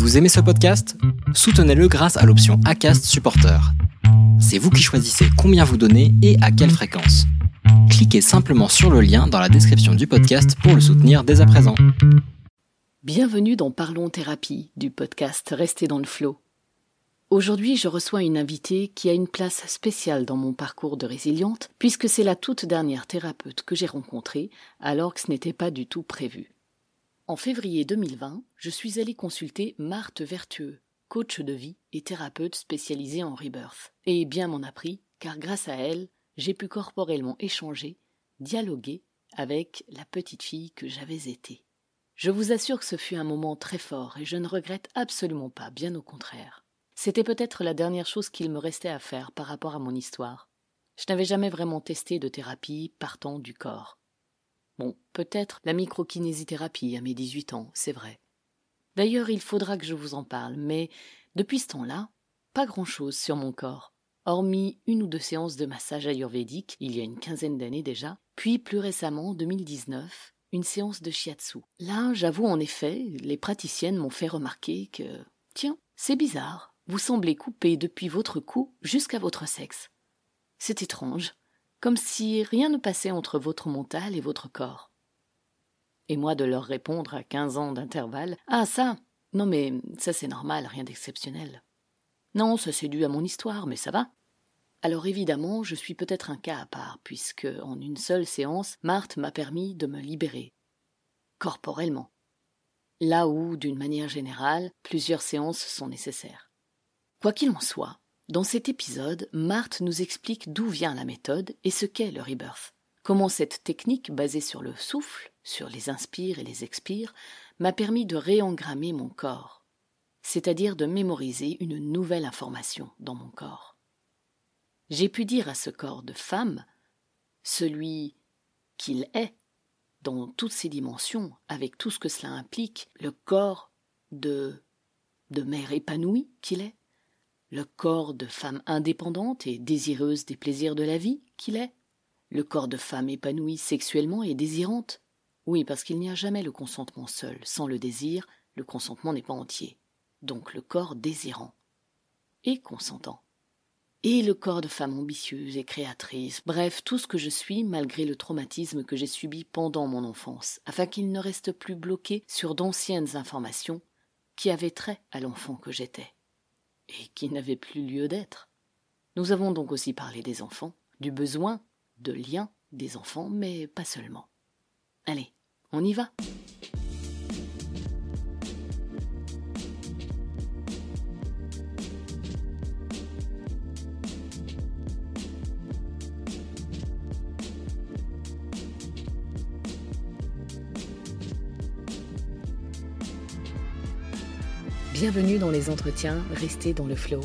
Vous aimez ce podcast? Soutenez-le grâce à l'option ACAST Supporter. C'est vous qui choisissez combien vous donnez et à quelle fréquence. Cliquez simplement sur le lien dans la description du podcast pour le soutenir dès à présent. Bienvenue dans Parlons Thérapie du podcast Restez dans le flot. Aujourd'hui, je reçois une invitée qui a une place spéciale dans mon parcours de résiliente, puisque c'est la toute dernière thérapeute que j'ai rencontrée, alors que ce n'était pas du tout prévu. En février 2020, je suis allée consulter Marthe Vertueux, coach de vie et thérapeute spécialisée en rebirth. Et bien m'en a pris, car grâce à elle, j'ai pu corporellement échanger, dialoguer avec la petite fille que j'avais été. Je vous assure que ce fut un moment très fort et je ne regrette absolument pas, bien au contraire. C'était peut-être la dernière chose qu'il me restait à faire par rapport à mon histoire. Je n'avais jamais vraiment testé de thérapie partant du corps. Bon, peut-être la microkinésithérapie à mes 18 ans, c'est vrai. D'ailleurs, il faudra que je vous en parle, mais depuis ce temps-là, pas grand-chose sur mon corps, hormis une ou deux séances de massage ayurvédique il y a une quinzaine d'années déjà, puis plus récemment, en 2019, une séance de shiatsu. Là, j'avoue en effet, les praticiennes m'ont fait remarquer que, tiens, c'est bizarre, vous semblez couper depuis votre cou jusqu'à votre sexe. C'est étrange comme si rien ne passait entre votre mental et votre corps. Et moi de leur répondre à quinze ans d'intervalle Ah, ça Non, mais ça c'est normal, rien d'exceptionnel. Non, ça c'est dû à mon histoire, mais ça va. Alors évidemment, je suis peut-être un cas à part, puisque en une seule séance, Marthe m'a permis de me libérer. Corporellement. Là où, d'une manière générale, plusieurs séances sont nécessaires. Quoi qu'il en soit, dans cet épisode, Marthe nous explique d'où vient la méthode et ce qu'est le rebirth. Comment cette technique, basée sur le souffle, sur les inspires et les expires, m'a permis de réengrammer mon corps, c'est-à-dire de mémoriser une nouvelle information dans mon corps. J'ai pu dire à ce corps de femme, celui qu'il est, dans toutes ses dimensions, avec tout ce que cela implique, le corps de de mère épanouie qu'il est, le corps de femme indépendante et désireuse des plaisirs de la vie qu'il est, le corps de femme épanouie sexuellement et désirante. Oui, parce qu'il n'y a jamais le consentement seul. Sans le désir, le consentement n'est pas entier. Donc le corps désirant et consentant. Et le corps de femme ambitieuse et créatrice, bref, tout ce que je suis malgré le traumatisme que j'ai subi pendant mon enfance, afin qu'il ne reste plus bloqué sur d'anciennes informations qui avaient trait à l'enfant que j'étais et qui n'avait plus lieu d'être. Nous avons donc aussi parlé des enfants, du besoin de lien des enfants, mais pas seulement. Allez, on y va. Bienvenue dans les entretiens Restez dans le flow.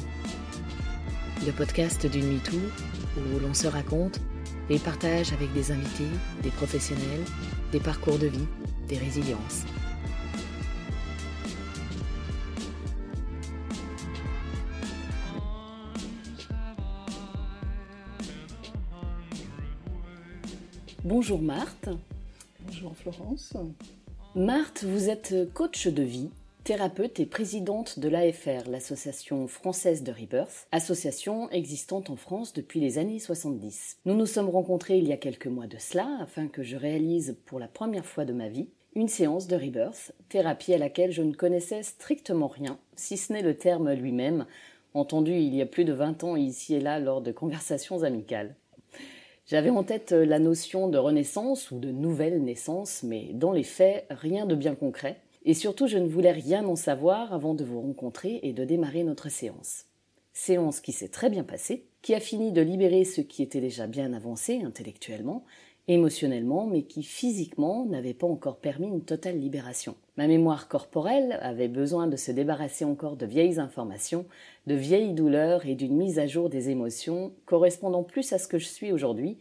Le podcast d'une MeToo où l'on se raconte et partage avec des invités, des professionnels, des parcours de vie, des résiliences. Bonjour Marthe. Bonjour Florence. Marthe, vous êtes coach de vie thérapeute et présidente de l'AFR, l'Association française de Rebirth, association existante en France depuis les années 70. Nous nous sommes rencontrés il y a quelques mois de cela afin que je réalise pour la première fois de ma vie une séance de Rebirth, thérapie à laquelle je ne connaissais strictement rien, si ce n'est le terme lui-même, entendu il y a plus de 20 ans ici et là lors de conversations amicales. J'avais en tête la notion de renaissance ou de nouvelle naissance, mais dans les faits, rien de bien concret, et surtout, je ne voulais rien en savoir avant de vous rencontrer et de démarrer notre séance. Séance qui s'est très bien passée, qui a fini de libérer ce qui était déjà bien avancé intellectuellement, émotionnellement, mais qui physiquement n'avait pas encore permis une totale libération. Ma mémoire corporelle avait besoin de se débarrasser encore de vieilles informations, de vieilles douleurs et d'une mise à jour des émotions correspondant plus à ce que je suis aujourd'hui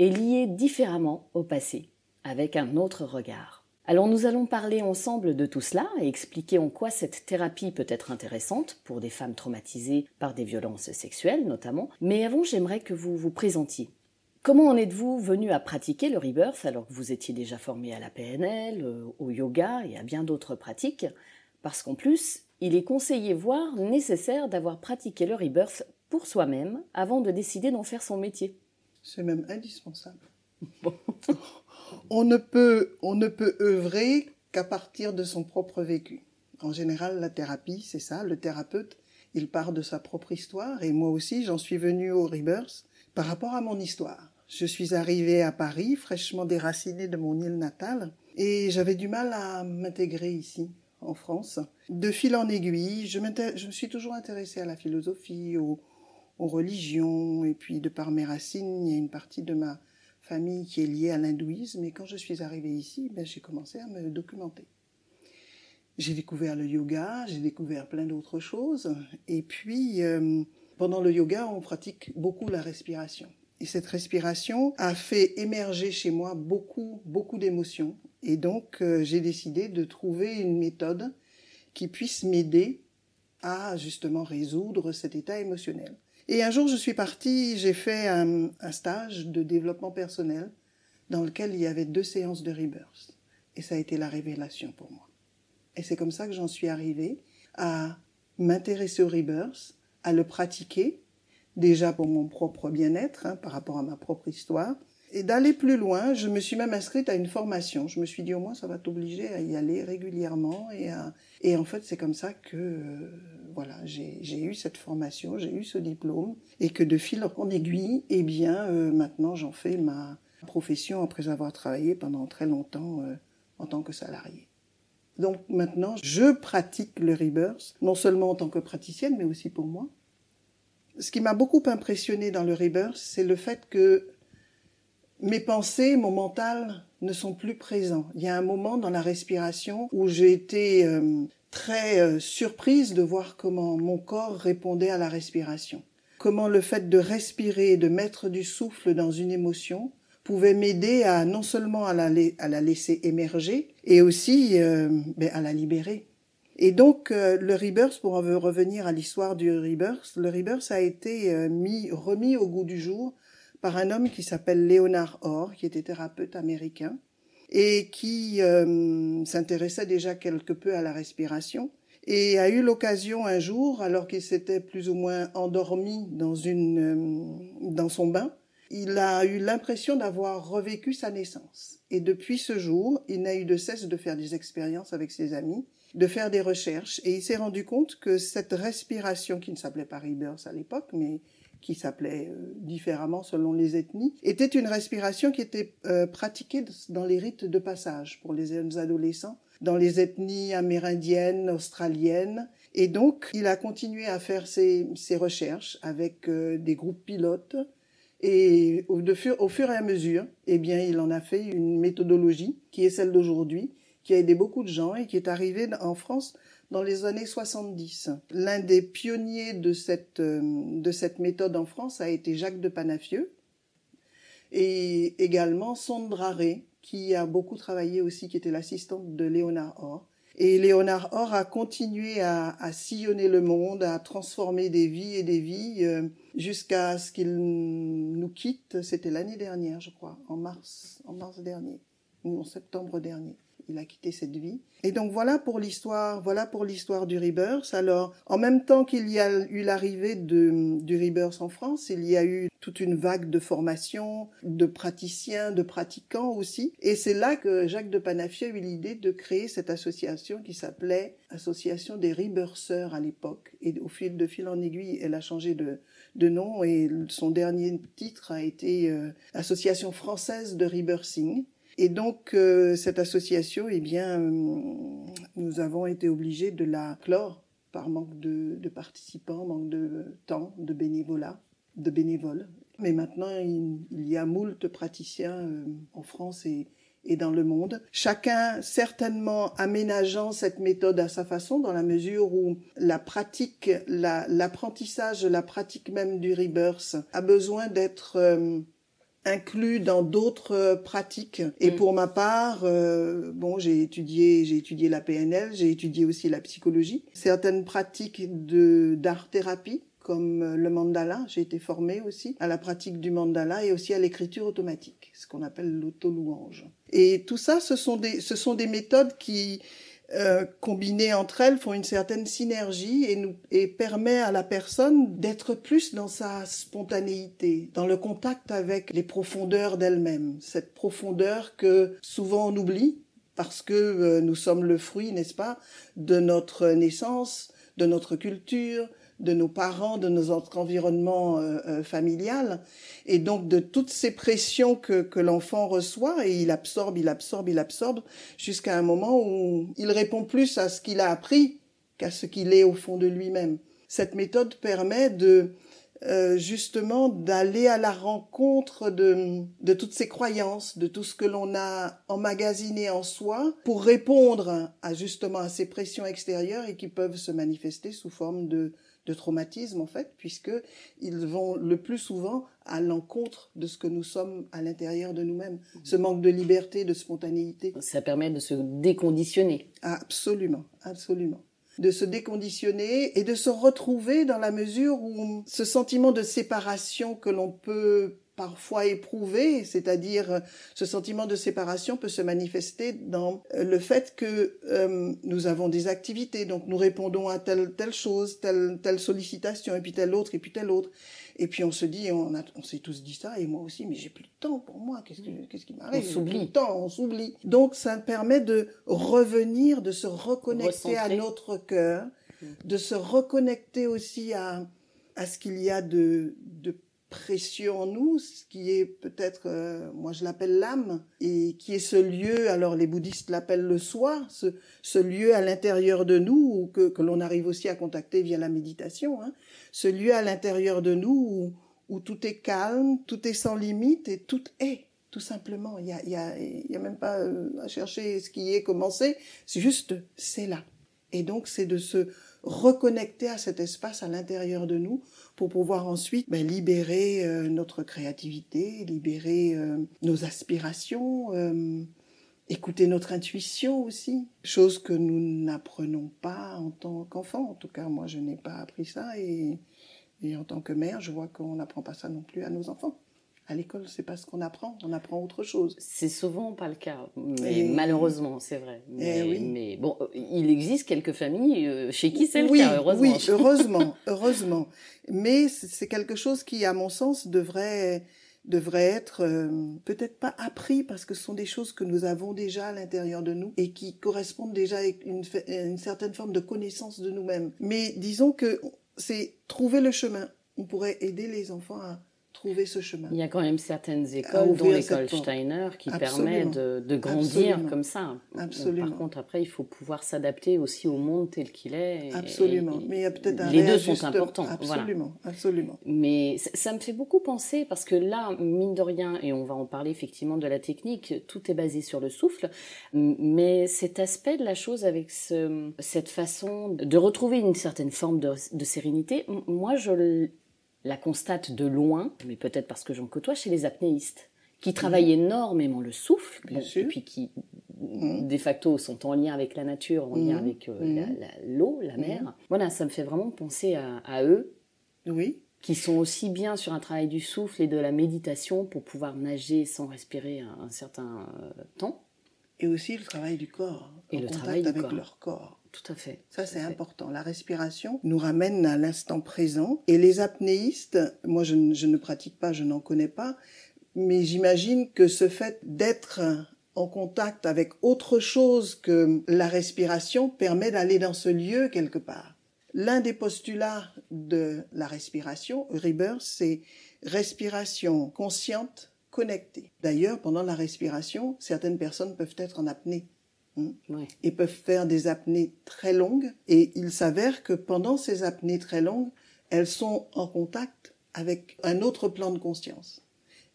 et liées différemment au passé, avec un autre regard. Alors nous allons parler ensemble de tout cela et expliquer en quoi cette thérapie peut être intéressante pour des femmes traumatisées par des violences sexuelles notamment. Mais avant, j'aimerais que vous vous présentiez. Comment en êtes-vous venu à pratiquer le rebirth alors que vous étiez déjà formé à la PNL, euh, au yoga et à bien d'autres pratiques? Parce qu'en plus, il est conseillé, voire nécessaire, d'avoir pratiqué le rebirth pour soi-même avant de décider d'en faire son métier. C'est même indispensable. on, ne peut, on ne peut œuvrer qu'à partir de son propre vécu. En général, la thérapie, c'est ça. Le thérapeute, il part de sa propre histoire. Et moi aussi, j'en suis venue au Rebirth par rapport à mon histoire. Je suis arrivée à Paris, fraîchement déracinée de mon île natale, et j'avais du mal à m'intégrer ici, en France. De fil en aiguille, je, me suis toujours intéressée à la philosophie, aux, aux religions, et puis de par mes racines, il y a une partie de ma famille qui est liée à l'hindouisme, et quand je suis arrivée ici, ben, j'ai commencé à me documenter. J'ai découvert le yoga, j'ai découvert plein d'autres choses, et puis euh, pendant le yoga, on pratique beaucoup la respiration. Et cette respiration a fait émerger chez moi beaucoup, beaucoup d'émotions. Et donc, euh, j'ai décidé de trouver une méthode qui puisse m'aider à justement résoudre cet état émotionnel. Et un jour, je suis partie, j'ai fait un, stage de développement personnel dans lequel il y avait deux séances de rebirth. Et ça a été la révélation pour moi. Et c'est comme ça que j'en suis arrivée à m'intéresser au rebirth, à le pratiquer, déjà pour mon propre bien-être, hein, par rapport à ma propre histoire, et d'aller plus loin, je me suis même inscrite à une formation. Je me suis dit au moins ça va t'obliger à y aller régulièrement et et en fait c'est comme ça que euh, voilà j'ai eu cette formation, j'ai eu ce diplôme et que de fil en aiguille, eh bien euh, maintenant j'en fais ma profession après avoir travaillé pendant très longtemps euh, en tant que salarié. Donc maintenant je pratique le rebirth non seulement en tant que praticienne mais aussi pour moi. Ce qui m'a beaucoup impressionné dans le rebirth, c'est le fait que mes pensées, mon mental ne sont plus présents. Il y a un moment dans la respiration où j'ai été euh, très euh, surprise de voir comment mon corps répondait à la respiration. Comment le fait de respirer et de mettre du souffle dans une émotion pouvait m'aider à non seulement à la, laisser émerger et aussi euh, ben, à la libérer. Et donc le rebirth, pour revenir à l'histoire du rebirth, le rebirth a été mis, remis au goût du jour par un homme qui s'appelle Léonard Orr, qui était thérapeute américain et qui euh, s'intéressait déjà quelque peu à la respiration et a eu l'occasion un jour, alors qu'il s'était plus ou moins endormi dans une euh, dans son bain, il a eu l'impression d'avoir revécu sa naissance. Et depuis ce jour, il n'a eu de cesse de faire des expériences avec ses amis, de faire des recherches, et il s'est rendu compte que cette respiration, qui ne s'appelait pas Rebirth à l'époque, mais qui s'appelait euh, différemment selon les ethnies, était une respiration qui était euh, pratiquée dans les rites de passage pour les jeunes adolescents, dans les ethnies amérindiennes, australiennes. Et donc, il a continué à faire ses, ses recherches avec euh, des groupes pilotes. Et au, au fur et à mesure, eh bien, il en a fait une méthodologie qui est celle d'aujourd'hui, qui a aidé beaucoup de gens et qui est arrivée en France dans les années 70. L'un des pionniers de cette, euh, de cette méthode en France a été Jacques de Panafieux et également Sondra qui a beaucoup travaillé aussi, qui était l'assistante de Léonard Orr. Et Léonard Orr a continué à, sillonner le monde, à transformer des vies et des vies, euh, jusqu'à ce qu'il nous quitte. C'était l'année dernière, je crois, en mars, en mars dernier, ou en septembre dernier il a quitté cette vie. Et donc voilà pour l'histoire, voilà pour l'histoire du Rebirth. Alors, en même temps qu'il y a eu l'arrivée du Rebirth en France, il y a eu toute une vague de formation, de praticiens, de pratiquants aussi. Et c'est là que Jacques de Panafieux a eu l'idée de créer cette association qui s'appelait Association des Rebirtheurs à l'époque. Et au fil de fil en aiguille, elle a changé de, de nom et son dernier titre a été euh, Association française de rebirthing. Et donc euh, cette association, eh bien, euh, nous avons été obligés de la clore par manque de, de, participants, manque de temps, de bénévolat, de bénévoles. Mais maintenant, il, y a moult praticiens euh, en France et, et dans le monde. Chacun certainement aménageant cette méthode à sa façon, dans la mesure où la pratique, l'apprentissage, la, pratique même du rebirth a besoin d'être inclus dans d'autres euh, pratiques. Et mm. pour ma part, euh, bon, j'ai étudié, j'ai étudié la PNL, j'ai étudié aussi la psychologie, certaines pratiques de d'art thérapie comme euh, le mandala, j'ai été formée aussi à la pratique du mandala et aussi à l'écriture automatique, ce qu'on appelle l'auto-louange. Et tout ça, ce sont des, ce sont des méthodes qui euh, combinées entre elles, font une certaine synergie et, nous, et permet à la personne d'être plus dans sa spontanéité, dans le contact avec les profondeurs d'elle-même, cette profondeur que souvent on oublie parce que euh, nous sommes le fruit, n'est-ce pas, de notre naissance, de notre culture, de nos parents, de notre environnement euh, euh, familial, et donc de toutes ces pressions que, que l'enfant reçoit, et il absorbe, il absorbe, il absorbe, jusqu'à un moment où il répond plus à ce qu'il a appris qu'à ce qu'il est au fond de lui-même. Cette méthode permet de euh, justement d'aller à la rencontre de, de toutes ces croyances, de tout ce que l'on a emmagasiné en soi pour répondre à justement à ces pressions extérieures et qui peuvent se manifester sous forme de, de traumatisme en fait, puisque ils vont le plus souvent à l'encontre de ce que nous sommes à l'intérieur de nous-mêmes. Mmh. Ce manque de liberté, de spontanéité. Ça permet de se déconditionner. Absolument, absolument de se déconditionner et de se retrouver dans la mesure où ce sentiment de séparation que l'on peut parfois éprouver, c'est-à-dire ce sentiment de séparation peut se manifester dans le fait que euh, nous avons des activités, donc nous répondons à telle telle chose, telle telle sollicitation, et puis telle autre, et puis telle autre, et puis on se dit, on, a, on s'est tous dit ça, et moi aussi, mais j'ai plus de temps pour moi, qu'est-ce, qu'est-ce qui m'arrive? On s'oublie. temps, on s'oublie. Donc ça permet de revenir, de se reconnecter à notre cœur, de se reconnecter aussi à, à ce qu'il y a de, de précieux en nous, ce qui est peut-être, euh, moi je l'appelle l'âme, et qui est ce lieu, alors les bouddhistes l'appellent le soi, ce, lieu à l'intérieur de nous, que, que l'on arrive aussi à contacter via la méditation, hein, ce lieu à l'intérieur de nous où, tout est calme, tout est sans limite et tout est. Tout simplement, il y a, y, a, y a même pas euh, à chercher ce qui est commencé, c'est juste, c'est là. Et donc, c'est de se reconnecter à cet espace à l'intérieur de nous pour pouvoir ensuite ben, libérer euh, notre créativité, libérer euh, nos aspirations, euh, écouter notre intuition aussi, chose que nous n'apprenons pas en tant qu'enfant. En tout cas, moi, je n'ai pas appris ça et, et en tant que mère, je vois qu'on n'apprend pas ça non plus à nos enfants à l'école, c'est pas ce qu'on apprend, on apprend autre chose. C'est souvent pas le cas, mais malheureusement, c'est vrai. Mais, oui. mais, bon, il existe quelques familles euh, chez qui c'est le cas, heureusement. Oui, heureusement, heureusement. Mais c'est quelque chose qui, à mon sens, devrait devrait être euh, peut-être pas appris parce que ce sont des choses que nous avons déjà à l'intérieur de nous et qui correspondent déjà à une, une certaine forme de connaissance de nous-mêmes. Mais disons que c'est trouver le chemin. On pourrait aider les enfants à ce chemin. Il y a quand même certaines écoles, dont l'école Steiner, qui permet de, de grandir comme ça. Absolument. Par contre, après, il faut pouvoir s'adapter aussi au monde tel qu'il est. Absolument. Mais il y a peut-être un Les deux sont importants. Absolument, absolument. Mais ça me fait beaucoup penser, parce que là, mine de rien, et on va en parler effectivement de la technique, tout est basé sur le souffle, mais cet aspect de la chose avec ce, cette façon de retrouver une certaine forme de, de sérénité, moi, je la constate de loin, mais peut-être parce que j'en côtoie, chez les apnéistes, qui travaillent énormément le souffle, et puis qui, mmh. de facto, sont en lien avec la nature, en lien mmh. avec euh, mmh. l'eau, la, mer. Voilà, ça me fait vraiment penser à, eux. Oui. Qui sont aussi bien sur un travail du souffle et de la méditation pour pouvoir nager sans respirer un, certain euh, temps. Et aussi le travail du corps. Et le travail avec leur corps. Tout à fait. Ça, c'est important. La respiration nous ramène à l'instant présent. Et les apnéistes, moi, je, ne pratique pas, je n'en connais pas, mais j'imagine que ce fait d'être en contact avec autre chose que la respiration permet d'aller dans ce lieu quelque part. L'un des postulats de la respiration, Rebirth, c'est respiration consciente, connectée. D'ailleurs, pendant la respiration, certaines personnes peuvent être en apnée. Et peuvent faire des apnées très longues. Et il s'avère que pendant ces apnées très longues, elles sont en contact avec un autre plan de conscience.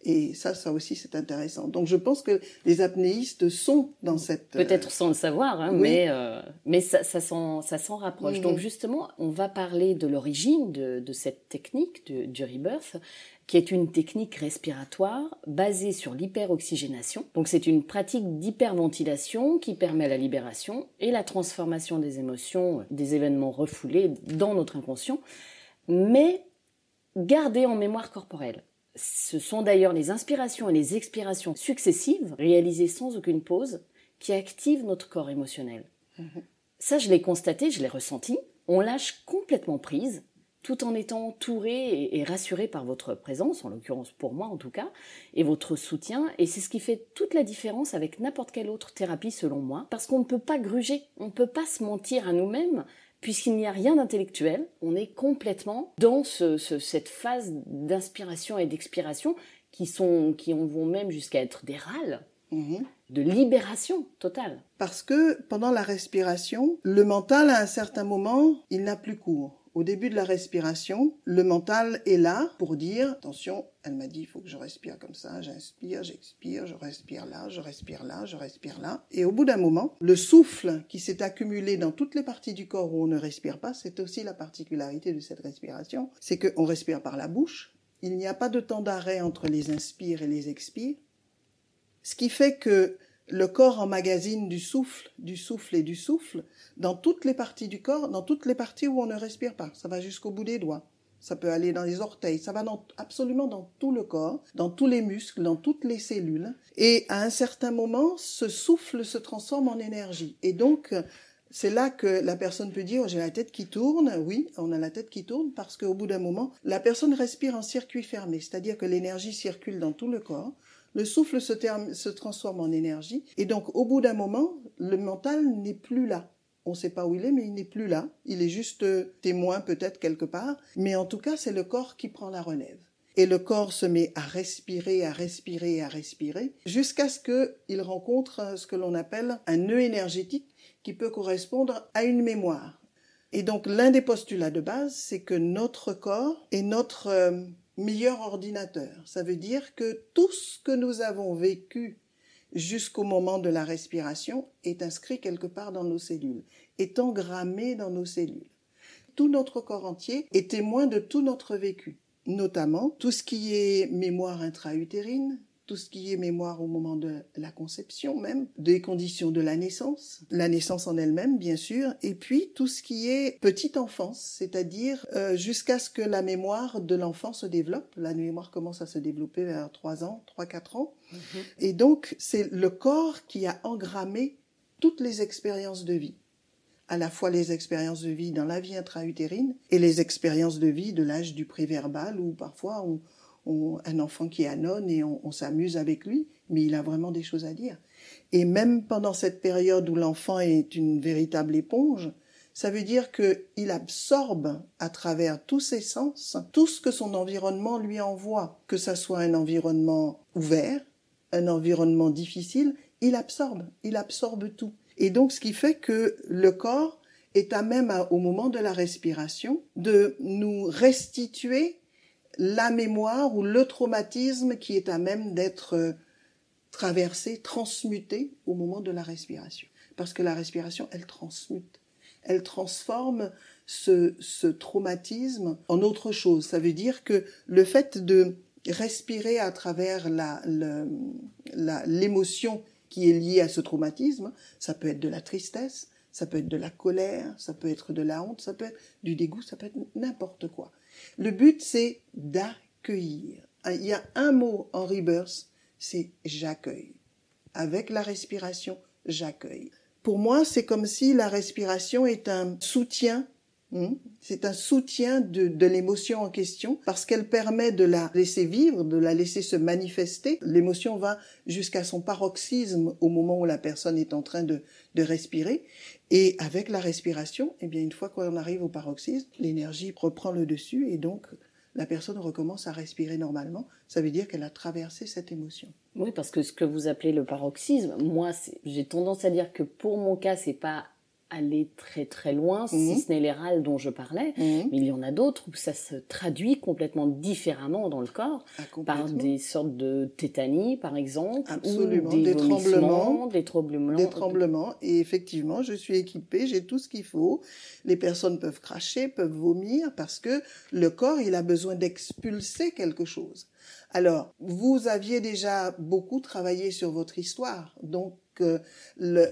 Et ça, ça aussi, c'est intéressant. Donc, je pense que les apnéistes sont dans cette... Peut-être sans le savoir, hein, mais, euh, mais ça, ça s'en rapproche. Donc, justement, on va parler de l'origine de, de, cette technique du, du rebirth qui est une technique respiratoire basée sur l'hyperoxygénation. Donc c'est une pratique d'hyperventilation qui permet la libération et la transformation des émotions, des événements refoulés dans notre inconscient, mais gardés en mémoire corporelle. Ce sont d'ailleurs les inspirations et les expirations successives, réalisées sans aucune pause, qui activent notre corps émotionnel. Ça, je l'ai constaté, je l'ai ressenti. On lâche complètement prise, tout en étant entouré et, rassuré par votre présence, en l'occurrence pour moi en tout cas, et votre soutien. Et c'est ce qui fait toute la différence avec n'importe quelle autre thérapie selon moi, parce qu'on ne peut pas gruger, on ne peut pas se mentir à nous-mêmes, puisqu'il n'y a rien d'intellectuel, on est complètement dans cette phase d'inspiration et d'expiration qui, sont, qui vont même jusqu'à être des râles. Mhm. de libération totale. Parce que pendant la respiration, le mental, à un certain moment, il n'a plus cours. Au début de la respiration, le mental est là pour dire attention, elle m'a dit il faut que je respire comme ça, j'inspire, j'expire, je respire là, je respire là, je respire là. Et au bout d'un moment, le souffle qui s'est accumulé dans toutes les parties du corps où on ne respire pas, c'est aussi la particularité de cette respiration, c'est qu'on respire par la bouche. Il n'y a pas de temps d'arrêt entre les inspires et les expires. Ce qui fait que le corps emmagasine du souffle, du souffle et du souffle dans toutes les parties du corps, dans toutes les parties où on ne respire pas. Ça va jusqu'au bout des doigts. Ça peut aller dans les orteils, ça va absolument dans tout le corps, dans tous les muscles, dans toutes les cellules. Et à un certain moment, ce souffle se transforme en énergie. Et donc, c'est là que la personne peut dire, j'ai la tête qui tourne. Oui, on a la tête qui tourne parce qu'au bout d'un moment, la personne respire en circuit fermé, c'est-à-dire que l'énergie circule dans tout le corps le souffle se, transforme en énergie. Et donc, au bout d'un moment, le mental n'est plus là. On ne sait pas où il est, mais il n'est plus là. Il est juste euh, témoin peut-être quelque part. Mais en tout cas, c'est le corps qui prend la relève. Et le corps se met à respirer, à respirer, à respirer, jusqu'à ce qu'il rencontre euh, ce que l'on appelle un nœud énergétique qui peut correspondre à une mémoire. Et donc l'un des postulats de base, c'est que notre corps est notre euh, meilleur ordinateur. Ça veut dire que tout ce que nous avons vécu jusqu'au moment de la respiration est inscrit quelque part dans nos cellules, est engrammé dans nos cellules. Tout notre corps entier est témoin de tout notre vécu, notamment tout ce qui est mémoire intra-utérine, tout ce qui est mémoire au moment de la conception même, des conditions de la naissance, la naissance en elle-même bien sûr, et puis tout ce qui est petite enfance, c'est-à-dire euh, jusqu'à ce que la mémoire de l'enfant se développe. La mémoire commence à se développer vers 3 ans, 3-4 ans. Mhm. Et donc c'est le corps qui a engrammé toutes les expériences de vie à la fois les expériences de vie dans la vie intra-utérine et les expériences de vie de l'âge du préverbal où parfois on, un enfant qui anone et on, s'amuse avec lui, mais il a vraiment des choses à dire. Et même pendant cette période où l'enfant est une véritable éponge, ça veut dire qu'il absorbe à travers tous ses sens tout ce que son environnement lui envoie, que ça soit un environnement ouvert, un environnement difficile, il absorbe, il absorbe tout. Et donc ce qui fait que le corps est à même au moment de la respiration de nous restituer la mémoire ou le traumatisme qui est à même d'être euh, traversé, transmuté au moment de la respiration. Parce que la respiration, elle transmute, elle transforme ce, traumatisme en autre chose. Ça veut dire que le fait de respirer à travers l'émotion qui est liée à ce traumatisme, ça peut être de la tristesse, ça peut être de la colère, ça peut être de la honte, ça peut être du dégoût, ça peut être n'importe quoi. Le but, c'est d'accueillir. Il y a un mot en rebirth, c'est j'accueille. Avec la respiration, j'accueille. Pour moi, c'est comme si la respiration est un soutien? C'est un soutien de, l'émotion en question parce qu'elle permet de la laisser vivre, de la laisser se manifester. L'émotion va jusqu'à son paroxysme au moment où la personne est en train de, de respirer. Et avec la respiration, eh bien, une fois qu'on arrive au paroxysme, l'énergie reprend le dessus et donc la personne recommence à respirer normalement. Ça veut dire qu'elle a traversé cette émotion. Oui, parce que ce que vous appelez le paroxysme, moi, j'ai tendance à dire que pour mon cas, c'est pas aller très très loin, si mhm. ce n'est les râles dont je parlais, mhm. mais il y en a d'autres où ça se traduit complètement différemment dans le corps, ah, par des sortes de tétanie par exemple, Absolument. des, tremblements, des tremblements, des tremblements. Et effectivement, je suis équipée, j'ai tout ce qu'il faut. Les personnes peuvent cracher, peuvent vomir parce que le corps il a besoin d'expulser quelque chose. Alors, vous aviez déjà beaucoup travaillé sur votre histoire, donc que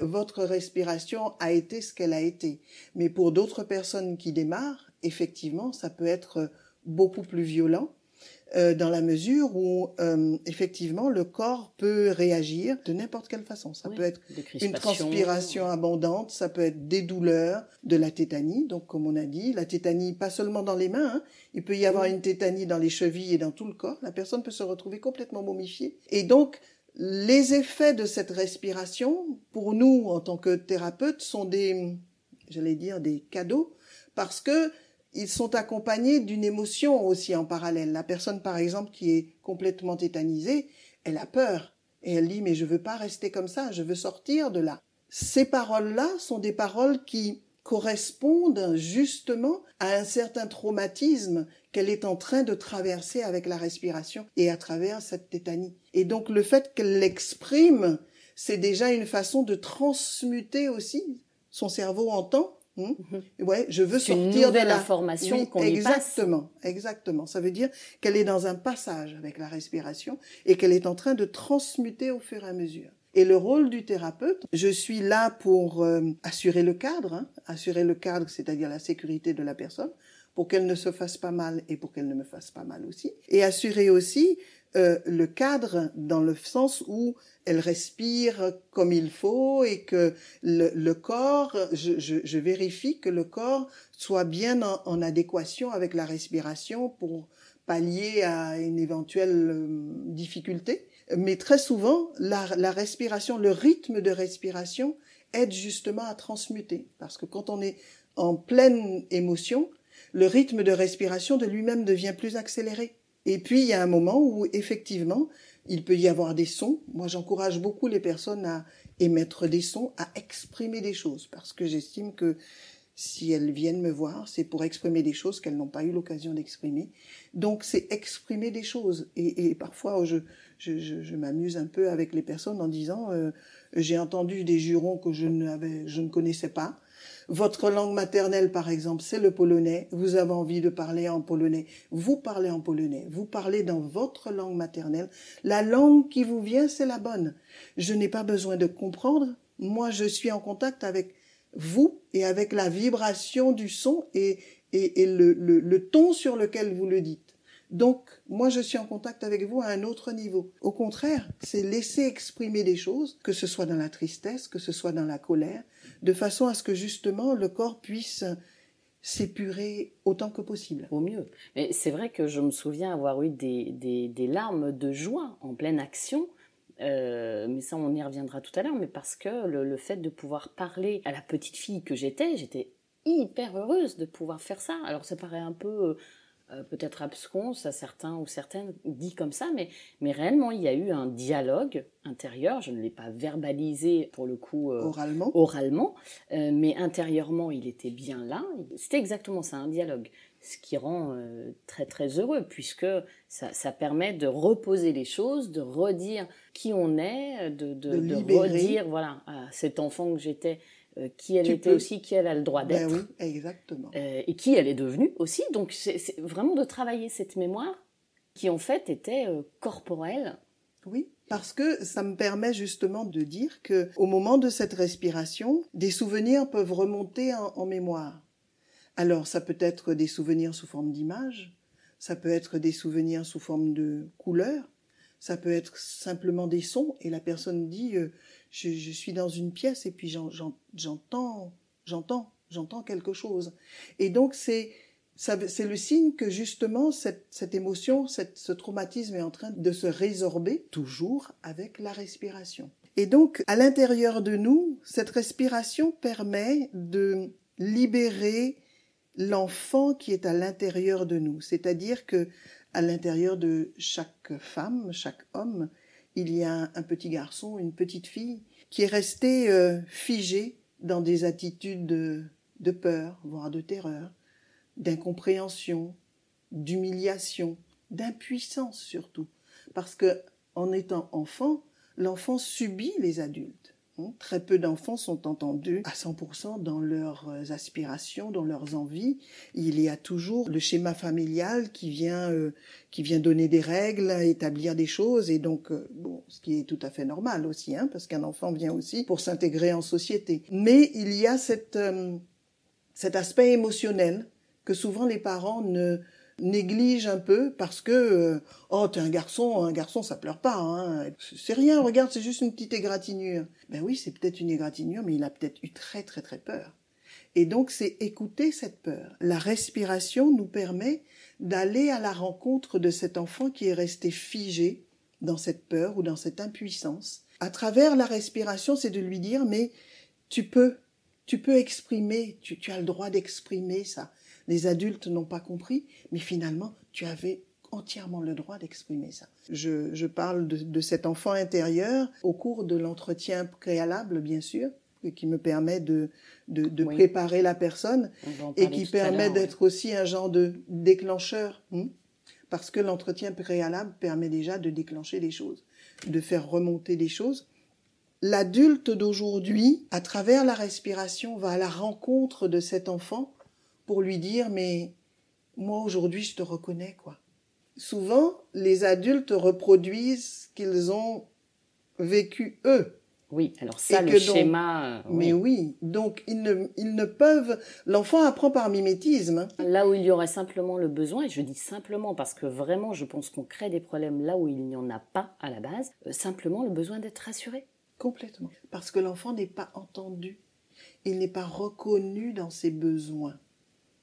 votre respiration a été ce qu'elle a été. Mais pour d'autres personnes qui démarrent, effectivement, ça peut être beaucoup plus violent. euh, dans la mesure où euh, effectivement le corps peut réagir de n'importe quelle façon. Ça peut être une transpiration abondante, ça peut être des douleurs, de la tétanie. Donc comme on a dit, la tétanie pas seulement dans les mains, hein. il peut y avoir une tétanie dans les chevilles et dans tout le corps. La personne peut se retrouver complètement momifiée. Et donc les effets de cette respiration, pour nous en tant que thérapeutes, sont des, j'allais dire, des cadeaux parce que ils sont accompagnés d'une émotion aussi en parallèle. La personne, par exemple, qui est complètement tétanisée, elle a peur. Et elle dit, mais je veux pas rester comme ça, je veux sortir de là. Ces paroles-là sont des paroles qui correspondent justement à un certain traumatisme qu'elle est en train de traverser avec la respiration et à travers cette tétanie. Et donc le fait qu'elle l'exprime, c'est déjà une façon de transmuter aussi. Son cerveau entend Hmm? Mhm. Ouais, je veux sortir de la formation qu'on exactement, exactement. Ça veut dire qu'elle est dans un passage avec la respiration et qu'elle est en train de transmuter au fur et à mesure. Et le rôle du thérapeute, je suis là pour euh, assurer le cadre, hein, assurer le cadre, c'est-à-dire la sécurité de la personne, pour qu'elle ne se fasse pas mal et pour qu'elle ne me fasse pas mal aussi, et assurer aussi euh, le cadre dans le sens où elle respire comme il faut et que le, corps, je, vérifie que le corps soit bien en, adéquation avec la respiration pour pallier à une éventuelle euh, difficulté. Mais très souvent, la, la respiration, le rythme de respiration aide justement à transmuter. Parce que quand on est en pleine émotion, le rythme de respiration de lui-même devient plus accéléré. Et puis, il y a un moment où, effectivement, il peut y avoir des sons. Moi, j'encourage beaucoup les personnes à émettre des sons, à exprimer des choses, parce que j'estime que si elles viennent me voir, c'est pour exprimer des choses qu'elles n'ont pas eu l'occasion d'exprimer. Donc, c'est exprimer des choses. Et, parfois, je, je, m'amuse un peu avec les personnes en disant, euh, j'ai entendu des jurons que je, je ne connaissais pas. Votre langue maternelle, par exemple, c'est le polonais. Vous avez envie de parler en polonais. Vous parlez en polonais. Vous parlez dans votre langue maternelle. La langue qui vous vient, c'est la bonne. Je n'ai pas besoin de comprendre. Moi, je suis en contact avec vous et avec la vibration du son et, et, le, le ton sur lequel vous le dites. Donc, moi, je suis en contact avec vous à un autre niveau. Au contraire, c'est laisser exprimer des choses, que ce soit dans la tristesse, que ce soit dans la colère, de façon à ce que justement le corps puisse s'épurer autant que possible. Au mieux. Mais c'est vrai que je me souviens avoir eu des, des, larmes de joie en pleine action. Euh, mais ça, on y reviendra tout à l'heure. Mais parce que le, le fait de pouvoir parler à la petite fille que j'étais, j'étais hyper heureuse de pouvoir faire ça. Alors ça paraît un peu euh, peut-être abscon, ça certains ou certaines dit comme ça, mais, mais réellement il y a eu un dialogue intérieur, je ne l'ai pas verbalisé pour le coup euh, oralement, oralement euh, mais intérieurement il était bien là, c'était exactement ça, un dialogue, ce qui rend très très heureux puisque ça, ça, permet de reposer les choses, de redire qui on est, de, de, de redire voilà à cet enfant que j'étais qui elle était aussi, qui elle a le droit ben d'être. oui, exactement. Euh, et qui elle est devenue aussi. Donc c'est vraiment de travailler cette mémoire qui en fait était euh, corporelle. Oui, parce que ça me permet justement de dire que au moment de cette respiration, des souvenirs peuvent remonter en, en mémoire. Alors ça peut être des souvenirs sous forme d'image, ça peut être des souvenirs sous forme de couleurs, ça peut être simplement des sons et la personne dit je, suis dans une pièce et puis j'entends, j'entends, j'entends quelque chose. Et donc c'est c'est le signe que justement cette, émotion, ce traumatisme est en train de se résorber toujours avec la respiration. Et donc à l'intérieur de nous, cette respiration permet de libérer l'enfant qui est à l'intérieur de nous, c'est-à-dire que à l'intérieur de chaque femme, chaque homme, il y a un petit garçon, une petite fille, qui est resté euh, figé dans des attitudes de, peur, voire de terreur, d'incompréhension, d'humiliation, d'impuissance surtout. Parce que en étant enfant, l'enfant subit les adultes. Très peu d'enfants sont entendus à 100% dans leurs euh, aspirations, dans leurs envies. Il y a toujours le schéma familial qui vient, euh, qui vient donner des règles, établir des choses, et donc, euh, bon, ce qui est tout à fait normal aussi, hein, parce qu'un enfant vient aussi pour s'intégrer en société. Mais il y a cette, cet aspect émotionnel que souvent les parents ne, néglige un peu parce que euh, oh t'es un garçon, un garçon ça pleure pas, hein. c'est rien, regarde c'est juste une petite égratignure. Ben oui c'est peut-être une égratignure mais il a peut-être eu très très très peur. Et donc c'est écouter cette peur. La respiration nous permet d'aller à la rencontre de cet enfant qui est resté figé dans cette peur ou dans cette impuissance. À travers la respiration, c'est de lui dire mais tu peux, tu peux exprimer, tu, tu as le droit d'exprimer ça. Les adultes n'ont pas compris, mais finalement, tu avais entièrement le droit d'exprimer ça. Je, je parle de, de, cet enfant intérieur au cours de l'entretien préalable, bien sûr, qui me permet de, de, de oui. préparer la personne et qui permet d'être aussi un genre de déclencheur. Hein parce que l'entretien préalable permet déjà de déclencher les choses, de faire remonter les choses. L'adulte d'aujourd'hui, à travers la respiration, va à la rencontre de cet enfant pour lui dire mais moi aujourd'hui je te reconnais quoi. Souvent les adultes reproduisent ce qu'ils ont vécu eux. Oui, alors ça, le schéma. Oui. Mais oui, donc ils ne, ils ne peuvent. L'enfant apprend par mimétisme. Là où il y aurait simplement le besoin, et je dis simplement parce que vraiment, je pense qu'on crée des problèmes là où il n'y en a pas à la base, euh, simplement le besoin d'être rassuré. Complètement. Parce que l'enfant n'est pas entendu. Il n'est pas reconnu dans ses besoins.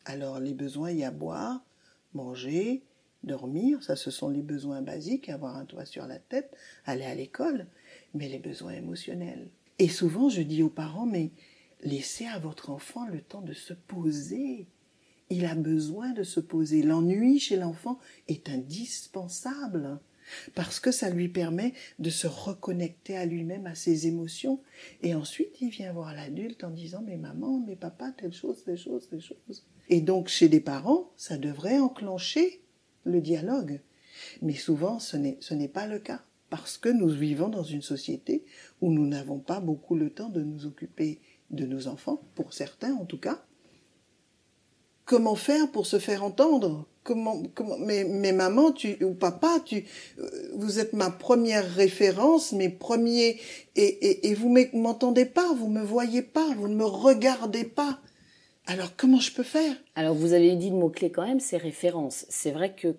Alors, les besoins, il y a boire, manger, dormir, ça ce sont les besoins basiques, avoir un toit sur la tête, aller à l'école mais les besoins émotionnels. Et souvent, je dis aux parents, mais laissez à votre enfant le temps de se poser. Il a besoin de se poser. L'ennui chez l'enfant est indispensable parce que ça lui permet de se reconnecter à lui-même, à ses émotions. Et ensuite, il vient voir l'adulte en disant, mais maman, mais papa, telle chose, telle chose, telle chose. Et donc, chez les parents, ça devrait enclencher le dialogue. Mais souvent, ce n'est pas le cas parce que nous vivons dans une société où nous n'avons pas beaucoup le temps de nous occuper de nos enfants, pour certains en tout cas. Comment faire pour se faire entendre? Comment, comment mais, mais maman, tu ou papa, tu, euh, vous êtes ma première référence, mes premiers, et, et, et vous m'entendez pas, vous me voyez pas, vous ne me regardez pas. Alors comment je peux faire? Alors vous avez dit le mot clé quand même, c'est référence. C'est vrai que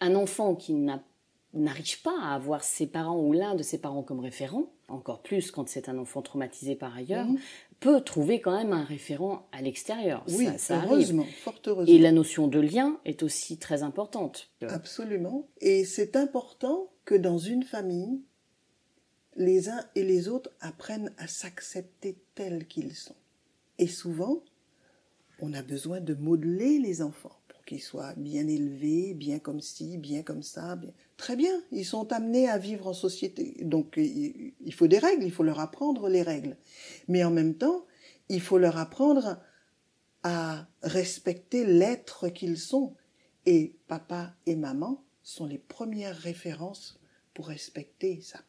un enfant qui n'a n'arrive pas à avoir ses parents ou l'un de ses parents comme référent, encore plus quand c'est un enfant traumatisé par ailleurs, mmh. peut trouver quand même un référent à l'extérieur. Oui, ça, ça heureusement, arrive. fort heureusement. Et la notion de lien est aussi très importante. Absolument. Et c'est important que dans une famille, les uns et les autres apprennent à s'accepter tels qu'ils sont. Et souvent, on a besoin de modeler les enfants qu'ils soient bien élevés, bien comme ci, bien comme ça. Très bien, ils sont amenés à vivre en société. Donc il faut des règles, il faut leur apprendre les règles. Mais en même temps, il faut leur apprendre à respecter l'être qu'ils sont. Et papa et maman sont les premières références pour respecter ça.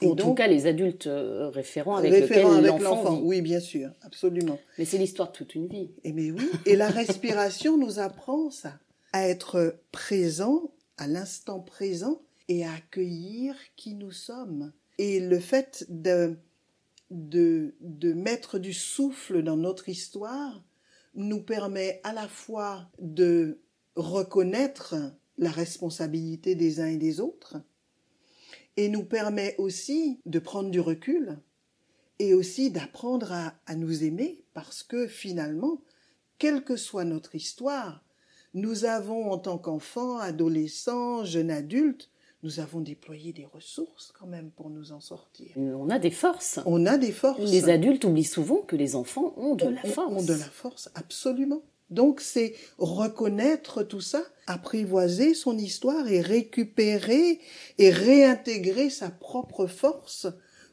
En donc, tout cas, les adultes euh, référents avec référents lesquels l'enfant Oui, bien sûr, absolument. Mais c'est l'histoire de toute une vie. Et eh mais oui, et la respiration nous apprend ça, à être présent à l'instant présent et à accueillir qui nous sommes. Et le fait de, de, de mettre du souffle dans notre histoire nous permet à la fois de reconnaître la responsabilité des uns et des autres, et nous permet aussi de prendre du recul et aussi d'apprendre à, à, nous aimer parce que finalement, quelle que soit notre histoire, nous avons en tant qu'enfants, adolescents, jeunes adultes, nous avons déployé des ressources quand même pour nous en sortir. On a des forces. On a des forces. Les adultes oublient souvent que les enfants ont de on, la force. Ont de la force, absolument. Donc c'est reconnaître tout ça, apprivoiser son histoire et récupérer et réintégrer sa propre force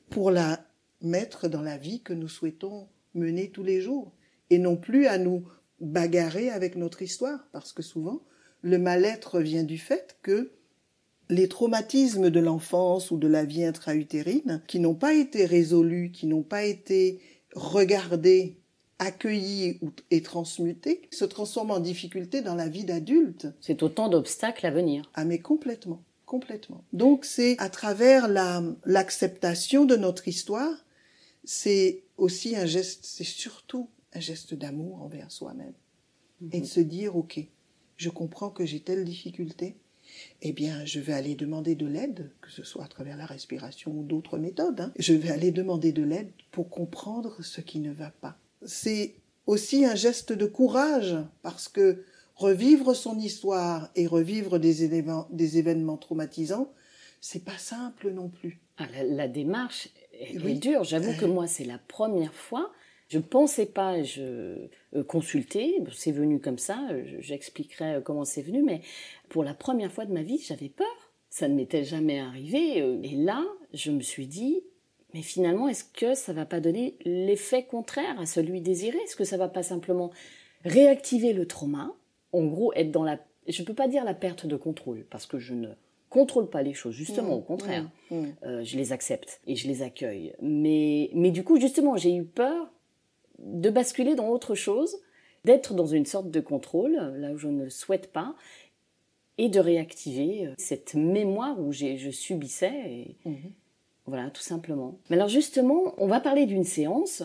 pour la mettre dans la vie que nous souhaitons mener tous les jours et non plus à nous bagarrer avec notre histoire. Parce que souvent le mal-être vient du fait que les traumatismes de l'enfance ou de la vie intra-utérine qui n'ont pas été résolus, qui n'ont pas été regardés accueilli et transmuté se transforme en difficulté dans la vie d'adulte. C'est autant d'obstacles à venir. Ah mais complètement, complètement. Donc c'est à travers la l'acceptation de notre histoire, c'est aussi un geste, c'est surtout un geste d'amour envers soi-même et de se dire ok, je comprends que j'ai telle difficulté, eh bien, je vais aller demander de l'aide, que ce soit à travers la respiration ou d'autres méthodes. Hein. Je vais aller demander de l'aide pour comprendre ce qui ne va pas. C'est aussi un geste de courage, parce que revivre son histoire et revivre des événements, des événements traumatisants, c'est pas simple non plus. Ah, la, démarche est, dure. J'avoue que moi, c'est la première fois. Je ne pensais pas je, euh, consulter. C'est venu comme ça. J'expliquerai euh, comment c'est venu. Mais pour la première fois de ma vie, j'avais peur. Ça ne m'était jamais arrivé. Euh, et là, je me suis dit, mais finalement, est-ce que ça va pas donner l'effet contraire à celui désiré? Est-ce que ça va pas simplement réactiver le trauma? En gros, être dans la... Je ne peux pas dire la perte de contrôle, parce que je ne contrôle pas les choses, justement, mmh, au contraire. Mmh, mmh. Euh, je les accepte et je les accueille. Mais, mais du coup, justement, j'ai eu peur de basculer dans autre chose, d'être dans une sorte de contrôle, là où je ne le souhaite pas, et de réactiver euh, cette mémoire où je subissais. Voilà, tout simplement. Mais alors justement, on va parler d'une séance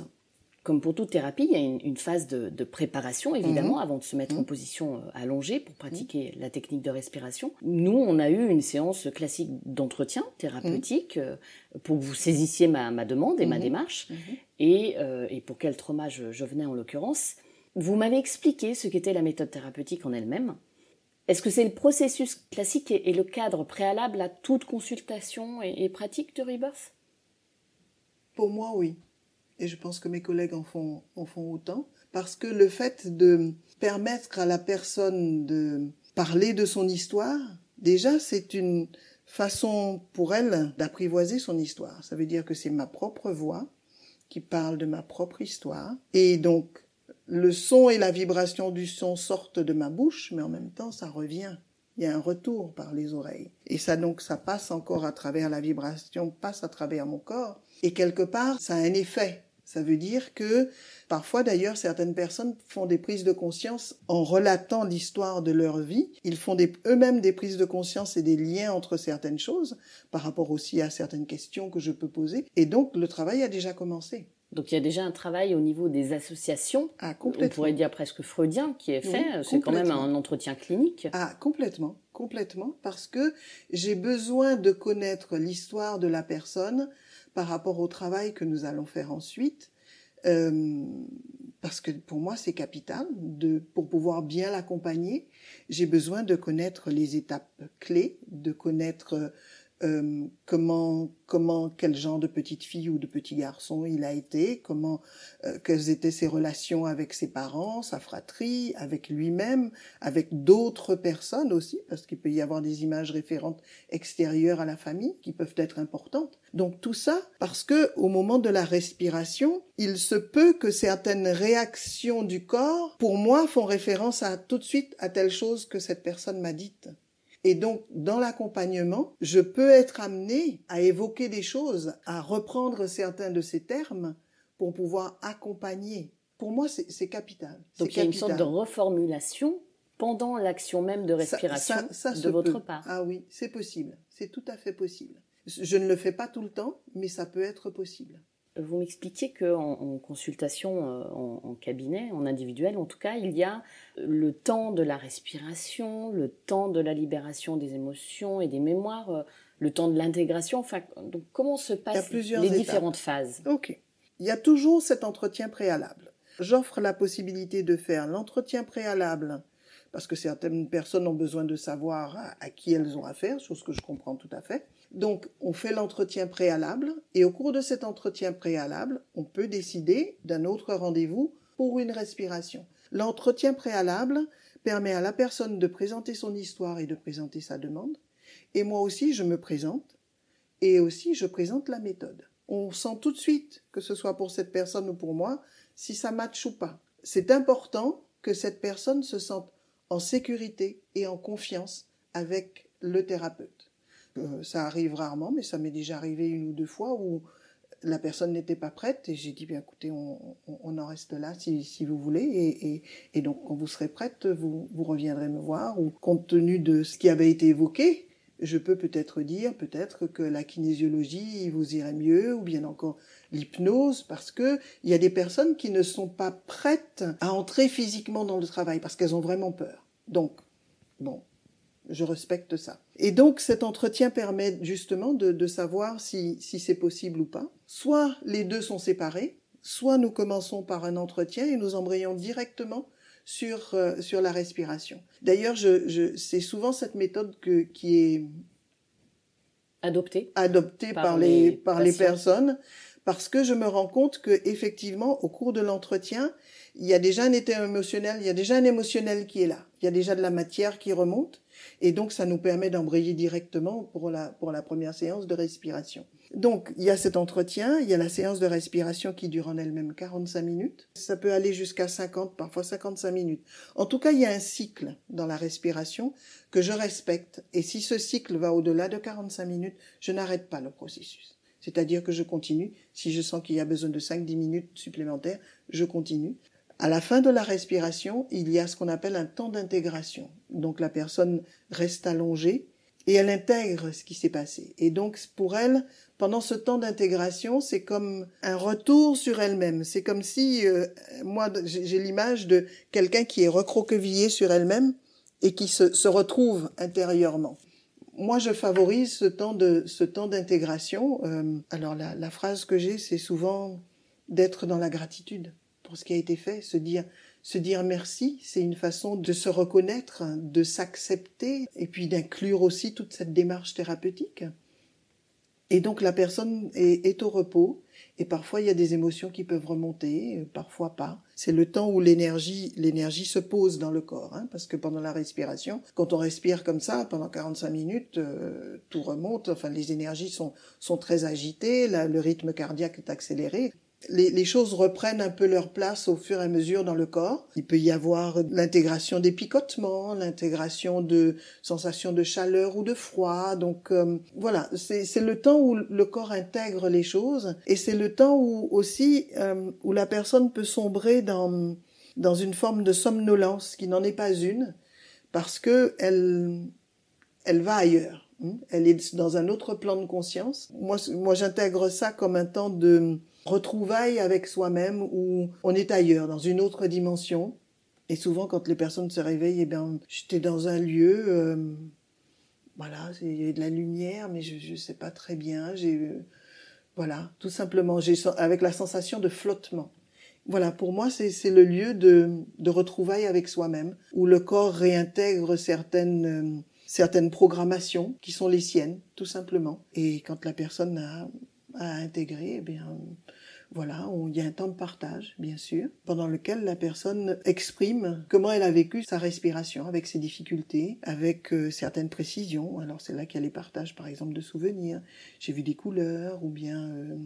comme pour toute thérapie, il y a une, phase de, préparation, évidemment, mhm. avant de se mettre en mhm. position euh, allongée pour pratiquer la technique de respiration. Nous, on a eu une séance classique d'entretien thérapeutique mhm. euh, pour que vous saisissiez ma, demande et ma démarche, euh, et, pour quel trauma je venais en l'occurrence. Vous m'avez expliqué ce qu'était la méthode thérapeutique en elle-même. Est-ce que c'est le processus classique et, le cadre préalable à toute consultation et, pratique de Rebirth? Pour moi, oui. Et je pense que mes collègues en font, en font autant, parce que le fait de permettre à la personne de parler de son histoire, déjà c'est une façon pour elle d'apprivoiser son histoire. Ça veut dire que c'est ma propre voix qui parle de ma propre histoire, et donc le son et la vibration du son sortent de ma bouche, mais en même temps ça revient. Il y a un retour par les oreilles. Et ça donc, ça passe encore à travers la vibration, passe à travers mon corps. Et quelque part, ça a un effet ça veut dire que parfois d'ailleurs certaines personnes font des prises de conscience en relatant l'histoire de leur vie. Ils font eux-mêmes des prises de conscience et des liens entre certaines choses par rapport aussi à certaines questions que je peux poser. Et donc le travail a déjà commencé. Donc il y a déjà un travail au niveau des associations, ah, on pourrait dire presque freudien, qui est fait. C'est quand même un entretien clinique. Ah, complètement, complètement, parce que j'ai besoin de connaître l'histoire de la personne par rapport au travail que nous allons faire ensuite, euh, parce que pour moi c'est capital. De, pour pouvoir bien l'accompagner, j'ai besoin de connaître les étapes clés, de connaître euh, comment comment quel genre de petite fille ou de petit garçon il a été, comment euh, quelles étaient ses relations avec ses parents, sa fratrie, avec lui-même, avec d'autres personnes aussi, parce qu'il peut y avoir des images référentes extérieures à la famille qui peuvent être importantes. Donc tout ça parce que au moment de la respiration, il se peut que certaines réactions du corps, pour moi, font référence à tout de suite à telle chose que cette personne m'a dite. Et donc, dans l'accompagnement, je peux être amené à évoquer des choses, à reprendre certains de ces termes pour pouvoir accompagner. Pour moi, c'est capital. Donc, il y a une sorte de reformulation pendant l'action même de respiration de votre part. Ah oui, c'est possible. C'est tout à fait possible. Je ne le fais pas tout le temps, mais ça peut être possible. Vous m'expliquiez qu'en en, consultation, euh, en, cabinet, en individuel en tout cas, il y a le temps de la respiration, le temps de la libération des émotions et des mémoires, euh, le temps de l'intégration. Enfin, donc comment se passent les différentes phases? Ok. Il y a toujours cet entretien préalable. J'offre la possibilité de faire l'entretien préalable parce que certaines personnes ont besoin de savoir à qui elles ont affaire, chose que je comprends tout à fait. Donc, on fait l'entretien préalable et au cours de cet entretien préalable, on peut décider d'un autre rendez-vous pour une respiration. L'entretien préalable permet à la personne de présenter son histoire et de présenter sa demande. Et moi aussi, je me présente et aussi je présente la méthode. On sent tout de suite, que ce soit pour cette personne ou pour moi, si ça matche ou pas. C'est important que cette personne se sente en sécurité et en confiance avec le thérapeute. Euh, ça arrive rarement, mais ça m'est déjà arrivé une ou deux fois où la personne n'était pas prête et j'ai dit bien écoutez on, en reste là si, vous voulez. Et, et, donc quand vous serez prête vous, vous reviendrez me voir ou compte tenu de ce qui avait été évoqué je peux peut-être dire peut-être que la kinésiologie vous irait mieux ou bien encore l'hypnose parce que il y a des personnes qui ne sont pas prêtes à entrer physiquement dans le travail parce qu'elles ont vraiment peur. Donc Bon, je respecte ça. Et donc cet entretien permet justement de, savoir si, c'est possible ou pas. Soit les deux sont séparés, soit nous commençons par un entretien et nous embrayons directement sur, euh, sur la respiration. D'ailleurs, je, c'est souvent cette méthode que, qui est adoptée, adoptée par, les, par les personnes parce que je me rends compte que effectivement au cours de l'entretien, il y a déjà un état émotionnel, il y a déjà un émotionnel qui est là. Il y a déjà de la matière qui remonte et donc ça nous permet d'embrayer directement pour la pour la première séance de respiration. Donc, il y a cet entretien, il y a la séance de respiration qui dure en elle-même 45 minutes. Ça peut aller jusqu'à 50, parfois 55 minutes. En tout cas, il y a un cycle dans la respiration que je respecte. Et si ce cycle va au-delà de 45 minutes, je n'arrête pas le processus. C'est-à-dire que je continue. Si je sens qu'il y a besoin de 5-10 minutes supplémentaires, je continue. À la fin de la respiration, il y a ce qu'on appelle un temps d'intégration. Donc la personne reste allongée et elle intègre ce qui s'est passé. Et donc pour elle, pendant ce temps d'intégration, c'est comme un retour sur elle-même. C'est comme si euh, moi j'ai l'image de quelqu'un qui est recroquevillé sur elle-même et qui se, se retrouve intérieurement moi, je favorise ce temps de ce temps d'intégration. Euh, alors la, la, phrase que j'ai, c'est souvent d'être dans la gratitude pour ce qui a été fait, se dire se dire merci, c'est une façon de se reconnaître, de s'accepter et puis d'inclure aussi toute cette démarche thérapeutique. Et donc la personne est, au repos et parfois, il y a des émotions qui peuvent remonter, parfois pas. C'est le temps où l'énergie, l'énergie se pose dans le corps, hein, parce que pendant la respiration, quand on respire comme ça pendant 45 minutes, euh, tout remonte. Enfin, les énergies sont sont très agitées, le rythme cardiaque est accéléré les, choses reprennent un peu leur place au fur et à mesure dans le corps. Il peut y avoir l'intégration des picotements, l'intégration de sensations de chaleur ou de froid. Donc euh, voilà, c'est le temps où le corps intègre les choses et c'est le temps où aussi euh, où la personne peut sombrer dans dans une forme de somnolence qui n'en est pas une parce que elle elle va ailleurs. Elle est dans un autre plan de conscience. Moi, moi j'intègre ça comme un temps de retrouvailles avec soi-même où on est ailleurs, dans une autre dimension. Et souvent, quand les personnes se réveillent, eh bien, j'étais dans un lieu, euh, voilà, il y a de la lumière, mais je ne sais pas très bien. J'ai, euh, voilà, tout simplement, j'ai avec la sensation de flottement. Voilà, pour moi, c'est le lieu de, de retrouvailles avec soi-même, où le corps réintègre certaines euh, certaines programmations qui sont les siennes, tout simplement. Et quand la personne a, a intégré, eh bien, voilà, il y a un temps de partage, bien sûr, pendant lequel la personne exprime comment elle a vécu sa respiration avec ses difficultés, avec euh, certaines précisions. Alors c'est là qu'il y a les partages, par exemple, de souvenirs. J'ai vu des couleurs, ou bien euh,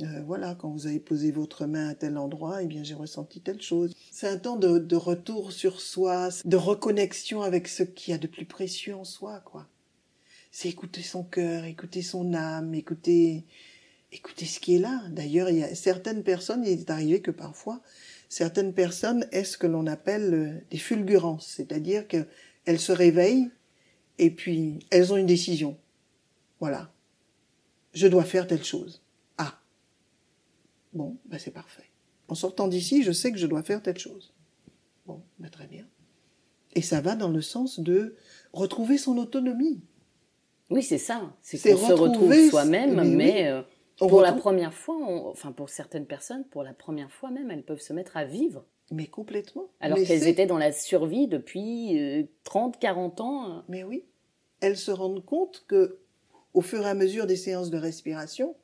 euh, voilà, quand vous avez posé votre main à tel endroit, eh bien j'ai ressenti telle chose. C'est un temps de, retour sur soi, de reconnexion avec ce qu'il y a de plus précieux en soi, quoi. C'est écouter son cœur, écouter son âme, écouter écoutez ce qui est là. D'ailleurs, il y a certaines personnes, il est arrivé que parfois, certaines personnes aient ce que l'on appelle euh, des fulgurances, c'est-à-dire qu'elles se réveillent et puis elles ont une décision. Voilà. Je dois faire telle chose. Ah. Bon, ben c'est parfait. En sortant d'ici, je sais que je dois faire telle chose. Bon, ben très bien. Et ça va dans le sens de retrouver son autonomie. Oui, c'est ça. C'est qu'on se retrouve soi-même, mais, euh, pour la première fois, enfin pour certaines personnes, pour la première fois même, elles peuvent se mettre à vivre. Mais complètement. Alors qu'elles étaient dans la survie depuis 30, euh, 40 ans. Mais oui. Elles se rendent compte que, au fur et à mesure des séances de respiration,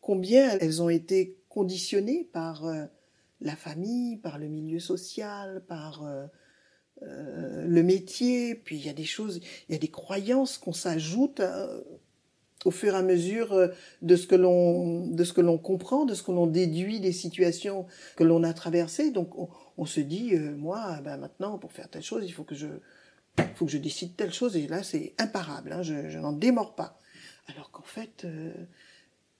combien elles ont été conditionnées par euh, la famille, par le milieu social, par euh, le métier. Puis il y a des choses, il y a des croyances qu'on s'ajoute au fur et à mesure euh, de ce que l'on de ce que l'on comprend, de ce que l'on déduit des situations que l'on a traversées. Donc on, se dit euh, moi ben maintenant pour faire telle chose, il faut que je faut que je décide telle chose et là c'est imparable, hein, je, je n'en démords pas. Alors qu'en fait euh,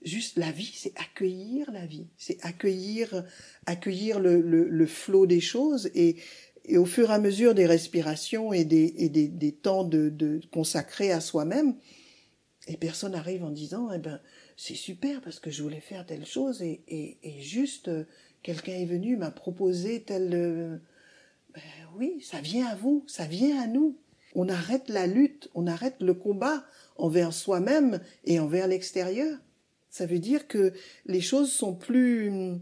juste la vie, c'est accueillir la vie, c'est accueillir accueillir le, le, le flot des choses et et au fur et à mesure des respirations et des, et des, des temps de, de consacrés à soi-même, et personne n'arrive en disant, eh ben, c'est super parce que je voulais faire telle chose et, et, juste euh, quelqu'un est venu m'a proposé tel, euh, Ben oui, ça vient à vous, ça vient à nous. On arrête la lutte, on arrête le combat envers soi-même et envers l'extérieur. Ça veut dire que les choses sont plus,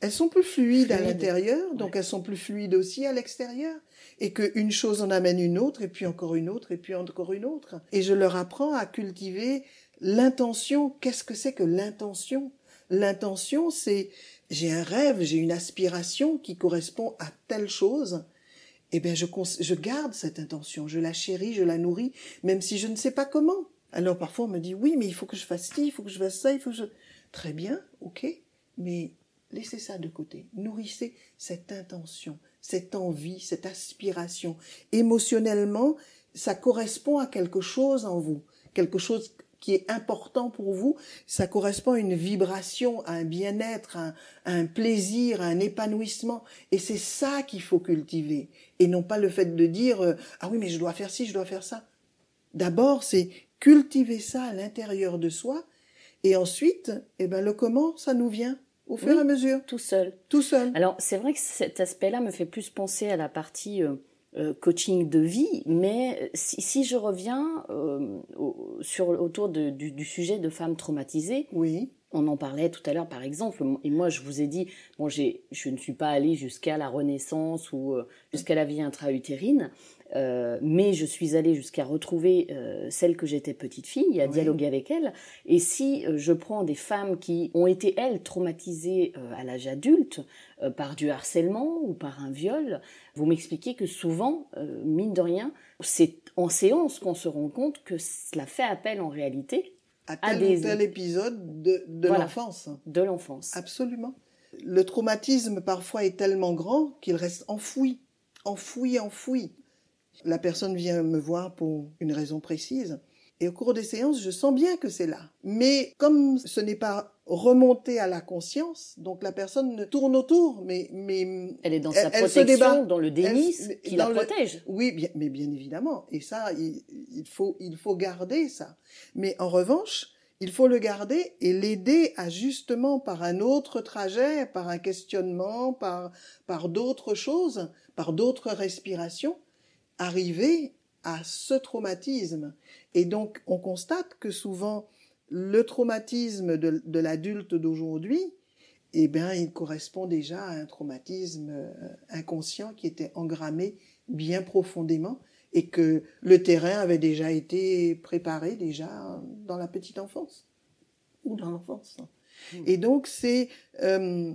elles sont plus fluides, à l'intérieur, donc elles sont plus fluides aussi à l'extérieur. Et qu'une chose en amène une autre, et puis encore une autre, et puis encore une autre. Et je leur apprends à cultiver l'intention. Qu'est-ce que c'est que l'intention? L'intention, c'est j'ai un rêve, j'ai une aspiration qui correspond à telle chose. Eh bien, je, je garde cette intention, je la chéris, je la nourris, même si je ne sais pas comment. Alors parfois on me dit oui, mais il faut que je fasse ci, il faut que je fasse ça, il faut que je... Très bien, ok, mais laissez ça de côté. Nourrissez cette intention, cette envie, cette aspiration. Émotionnellement, ça correspond à quelque chose en vous, quelque chose qui est important pour vous, ça correspond à une vibration, à un bien-être, à, un plaisir, à un épanouissement. Et c'est ça qu'il faut cultiver. Et non pas le fait de dire, euh, ah oui, mais je dois faire ci, je dois faire ça. D'abord, c'est cultiver ça à l'intérieur de soi. Et ensuite, eh ben, le comment, ça nous vient au fur et à mesure. Tout seul. Tout seul. Alors, c'est vrai que cet aspect-là me fait plus penser à la partie euh, euh, coaching de vie, mais si, je reviens euh, sur, autour du, sujet de femmes traumatisées, oui. on en parlait tout à l'heure par exemple, et moi je vous ai dit, bon, je ne suis pas allée jusqu'à la renaissance ou jusqu'à la vie intra-utérine, euh, mais je suis allée jusqu'à retrouver euh, celle que j'étais petite fille, à dialoguer avec elle. Et si euh, je prends des femmes qui ont été, elles, traumatisées à l'âge adulte par du harcèlement ou par un viol, vous m'expliquez que souvent, mine de rien, c'est en séance qu'on se rend compte que cela fait appel en réalité à tel des... ou tel épisode de, de l'enfance. De l'enfance. Absolument. Le traumatisme parfois est tellement grand qu'il reste enfoui, enfoui, enfoui. La personne vient me voir pour une raison précise. Et au cours des séances, je sens bien que c'est là. Mais comme ce n'est pas remonté à la conscience, donc la personne ne tourne autour, mais mais elle est dans sa protection, dans le déni qui la protège. Oui, bien, mais bien évidemment. Et ça, il, faut il faut garder ça. Mais en revanche, il faut le garder et l'aider à justement par un autre trajet, par un questionnement, par par d'autres choses, par d'autres respirations, arriver à ce traumatisme. Et donc, on constate que souvent, le traumatisme de, l'adulte d'aujourd'hui, eh bien, il correspond déjà à un traumatisme euh, inconscient qui était engrammé bien profondément et que le terrain avait déjà été préparé déjà dans la petite enfance ou dans l'enfance. Hmm. Et donc, c'est euh,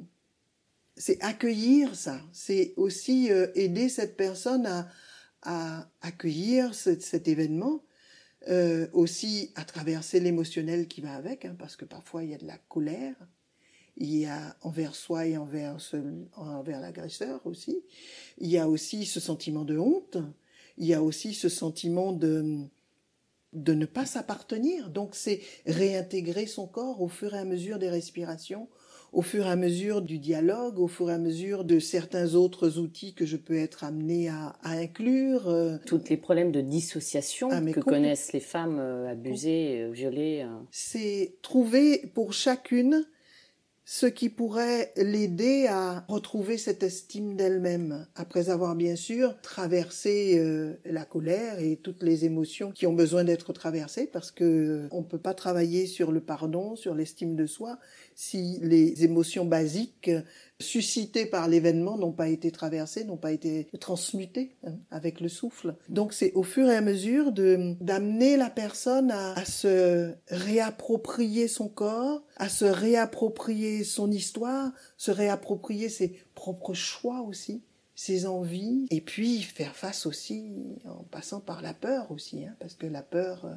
c'est accueillir ça, c'est aussi euh, aider cette personne à, à accueillir cet événement, euh, aussi à traverser l'émotionnel qui va avec, hein, parce que parfois il y a de la colère, il y a envers soi et envers, envers l'agresseur aussi, il y a aussi ce sentiment de honte, il y a aussi ce sentiment de, de ne pas s'appartenir. Donc c'est réintégrer son corps au fur et à mesure des respirations, au fur et à mesure du dialogue, au fur et à mesure de certains autres outils que je peux être amené à, inclure. Euh, Tous les problèmes de dissociation ah, que connaissent les femmes euh, abusées, euh, violées. C'est trouver pour chacune ce qui pourrait l'aider à retrouver cette estime d'elle-même, après avoir bien sûr traversé la colère et toutes les émotions qui ont besoin d'être traversées, parce que on peut pas travailler sur le pardon, sur l'estime de soi, si les émotions basiques suscitées par l'événement n'ont pas été traversées, n'ont pas été transmutées hein, avec le souffle. Donc c'est au fur et à mesure de d'amener la personne à, se réapproprier son corps, à se réapproprier son histoire, se réapproprier ses propres choix aussi ses envies, et puis faire face aussi en passant par la peur aussi, hein, parce que la peur, euh,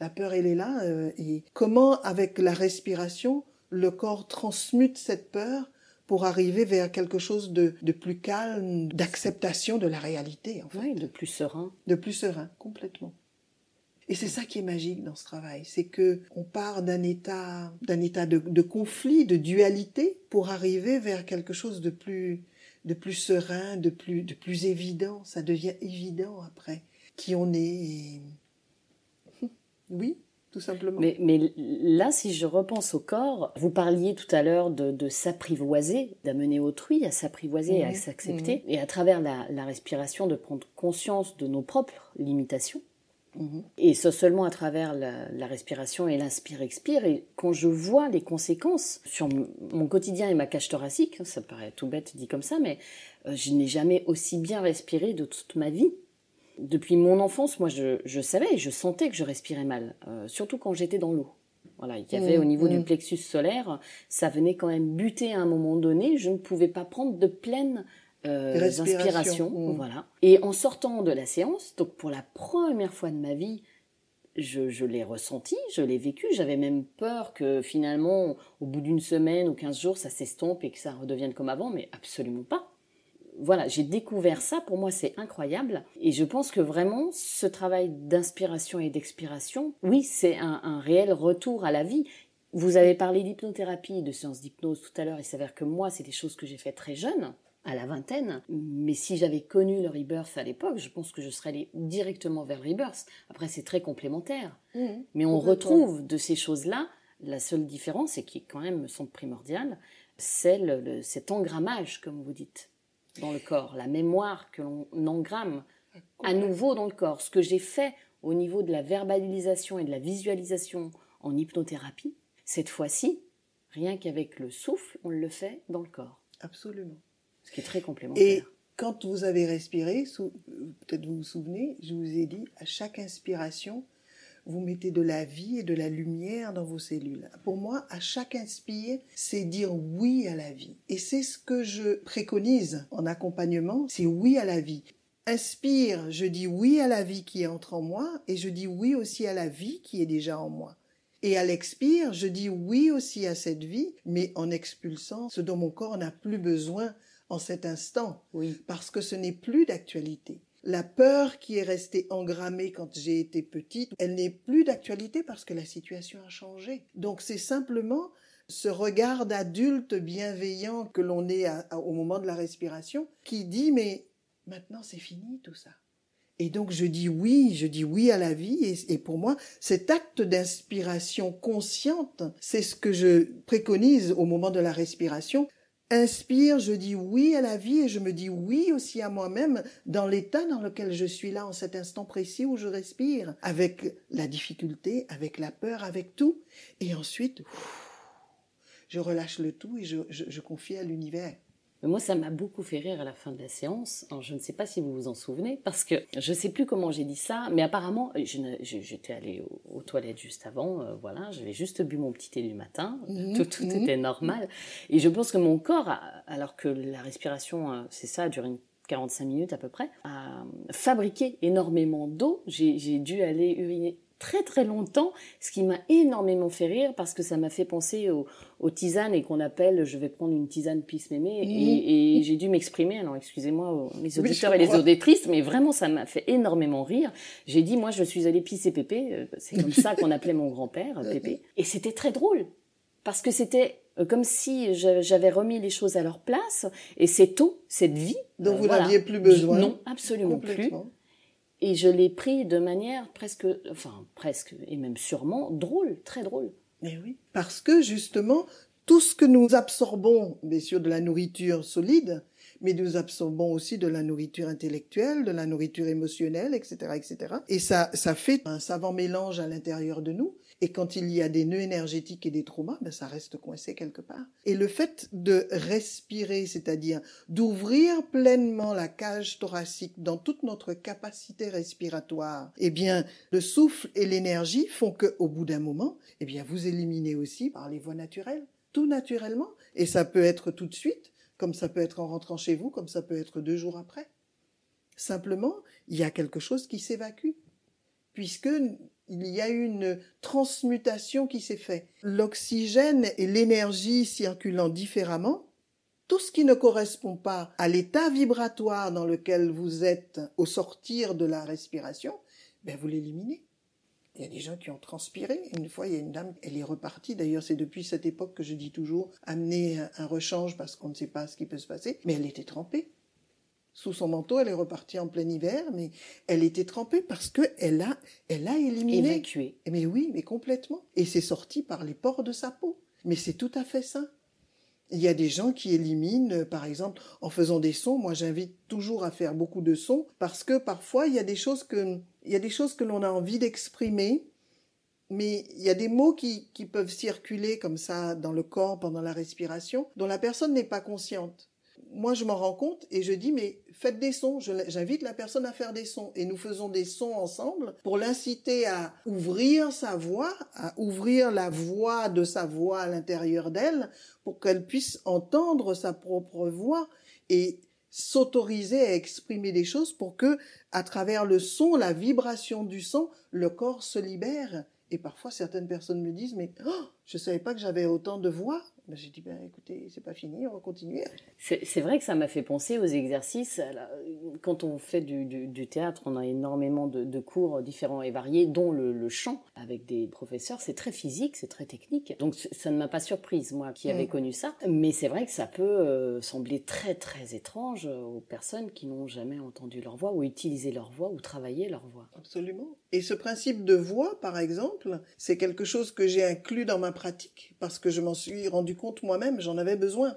la peur elle est là, euh, et comment avec la respiration le corps transmute cette peur pour arriver vers quelque chose de, plus calme, d'acceptation de la réalité. En fait. de plus serein. De plus serein, complètement. Et c'est ça qui est magique dans ce travail, c'est que on part d'un état, d'un état de, conflit, de dualité, pour arriver vers quelque chose de plus, de plus serein, de plus, de plus évident. Ça devient évident après qui on est. Oui, tout simplement. Mais, mais, là, si je repense au corps, vous parliez tout à l'heure de, de s'apprivoiser, d'amener autrui à s'apprivoiser et à s'accepter, et à travers la, la, respiration, de prendre conscience de nos propres limitations. Et ce seulement à travers la, la respiration et l'inspire-expire. Et quand je vois les conséquences sur mon quotidien et ma cage thoracique, ça paraît tout bête dit comme ça, mais euh, je n'ai jamais aussi bien respiré de toute ma vie depuis mon enfance, moi, je, je, savais, je sentais que je respirais mal, euh, surtout quand j'étais dans l'eau. Voilà, il y avait mmh, au niveau du mmh. plexus solaire, ça venait quand même buter à un moment donné. Je ne pouvais pas prendre de pleine euh, inspiration. Mmh. Voilà. Et en sortant de la séance, donc pour la première fois de ma vie, je, je l'ai ressenti, je l'ai vécu. J'avais même peur que finalement, au bout d'une semaine ou quinze jours, ça s'estompe et que ça redevienne comme avant, mais absolument pas voilà, j'ai découvert ça. Pour moi, c'est incroyable. Et je pense que vraiment, ce travail d'inspiration et d'expiration, oui, c'est un, réel retour à la vie. Vous avez parlé d'hypnothérapie, de séances d'hypnose tout à l'heure. Il s'avère que moi, c'est des choses que j'ai fait très jeune, à la vingtaine. Mais si j'avais connu le rebirth à l'époque, je pense que je serais allée directement vers le rebirth. Après, c'est très complémentaire. Mmh. mais on retrouve de ces choses-là. La seule différence, et qui quand même me semble primordiale, c'est cet engrammage, comme vous dites dans le corps, la mémoire que l'on engramme à nouveau dans le corps. Ce que j'ai fait au niveau de la verbalisation et de la visualisation en hypnothérapie, cette fois-ci, rien qu'avec le souffle, on le fait dans le corps. Absolument. Ce qui est très complémentaire. Et quand vous avez respiré, peut-être vous vous souvenez, je vous ai dit, à chaque inspiration, vous mettez de la vie et de la lumière dans vos cellules. Pour moi, à chaque inspire, c'est dire oui à la vie. Et c'est ce que je préconise en accompagnement, c'est oui à la vie. Inspire, je dis oui à la vie qui entre en moi et je dis oui aussi à la vie qui est déjà en moi. Et à l'expire, je dis oui aussi à cette vie, mais en expulsant ce dont mon corps n'a plus besoin en cet instant, oui. parce que ce n'est plus d'actualité. La peur qui est restée engrammée quand j'ai été petite, elle n'est plus d'actualité parce que la situation a changé. Donc c'est simplement ce regard d'adulte bienveillant que l'on est au moment de la respiration qui dit mais maintenant c'est fini tout ça. Et donc je dis oui, je dis oui à la vie et, et pour moi cet acte d'inspiration consciente, c'est ce que je préconise au moment de la respiration inspire, je dis oui à la vie et je me dis oui aussi à moi-même dans l'état dans lequel je suis là en cet instant précis où je respire, avec la difficulté, avec la peur, avec tout. Et ensuite, je relâche le tout et je, je confie à l'univers. Moi, ça m'a beaucoup fait rire à la fin de la séance. je ne sais pas si vous vous en souvenez, parce que je ne sais plus comment j'ai dit ça, mais apparemment, j'étais allée aux, toilettes juste avant, euh, voilà, j'avais juste bu mon petit thé du matin, mhm. tout, tout mhm. était normal. Et je pense que mon corps, alors que la respiration, euh, c'est ça, dure une 45 minutes à peu près, a fabriqué énormément d'eau. J'ai dû aller uriner très très longtemps, ce qui m'a énormément fait rire parce que ça m'a fait penser aux, tisanes et qu'on appelle je vais prendre une tisane pisse mémé et, j'ai dû m'exprimer, alors excusez-moi mes auditeurs et les auditrices, mais vraiment ça m'a fait énormément rire. J'ai dit moi je suis allée pisser Pépé, euh, c'est comme ça qu'on appelait mon grand-père, Pépé, et c'était très drôle parce que c'était euh, comme si j'avais remis les choses à leur place et cette eau, cette vie. dont vous n'aviez plus besoin. Non, absolument plus. Et je l'ai pris de manière presque, enfin presque, et même sûrement drôle, très drôle. Mais oui, parce que justement, tout ce que nous absorbons, bien sûr, de la nourriture solide, mais nous absorbons aussi de la nourriture intellectuelle, de la nourriture émotionnelle, etc., etc. Et ça, ça fait un savant mélange à l'intérieur de nous. Et quand il y a des nœuds énergétiques et des traumas, ben ça reste coincé quelque part. Et le fait de respirer, c'est-à-dire d'ouvrir pleinement la cage thoracique dans toute notre capacité respiratoire, eh bien, le souffle et l'énergie font que, au bout d'un moment, eh bien, vous éliminez aussi par les voies naturelles, tout naturellement. Et ça peut être tout de suite, comme ça peut être en rentrant chez vous, comme ça peut être deux jours après. Simplement, il y a quelque chose qui s'évacue, puisque il y a une transmutation qui s'est faite. L'oxygène et l'énergie circulant différemment, tout ce qui ne correspond pas à l'état vibratoire dans lequel vous êtes au sortir de la respiration, ben vous l'éliminez. Il y a des gens qui ont transpiré. Une fois, il y a une dame, elle est repartie. D'ailleurs, c'est depuis cette époque que je dis toujours amener un rechange parce qu'on ne sait pas ce qui peut se passer. Mais elle était trempée. Sous son manteau, elle est repartie en plein hiver, mais elle était trempée parce que elle a, elle a éliminé. Évacué. Mais oui, mais complètement. Et c'est sorti par les pores de sa peau. Mais c'est tout à fait ça. Il y a des gens qui éliminent, euh, par exemple, en faisant des sons. Moi, j'invite toujours à faire beaucoup de sons parce que parfois, il y a des choses que, il y a des choses que l'on a envie d'exprimer, mais il y a des mots qui, qui peuvent circuler comme ça dans le corps pendant la respiration dont la personne n'est pas consciente moi, je m'en rends compte et je dis, mais faites des sons. J'invite la personne à faire des sons et nous faisons des sons ensemble pour l'inciter à ouvrir sa voix, à ouvrir la voix de sa voix à l'intérieur d'elle pour qu'elle puisse entendre sa propre voix et s'autoriser à exprimer des choses pour que, à travers le son, la vibration du son, le corps se libère. Et parfois, certaines personnes me disent, mais oh, je savais pas que j'avais autant de voix. Ben, j'ai dit, ben, écoutez, c'est pas fini, on va continuer. C'est vrai que ça m'a fait penser aux exercices. Quand on fait du, théâtre, on a énormément de, cours différents et variés, dont le, chant avec des professeurs. C'est très physique, c'est très technique. Donc ça ne m'a pas surprise, moi qui avais mm. connu ça. Mais c'est vrai que ça peut euh, sembler très très étrange aux personnes qui n'ont jamais entendu leur voix ou utilisé leur voix ou travaillé leur voix. Absolument. Et ce principe de voix, par exemple, c'est quelque chose que j'ai inclus dans ma parce que je m'en suis rendu compte moi-même, j'en avais besoin.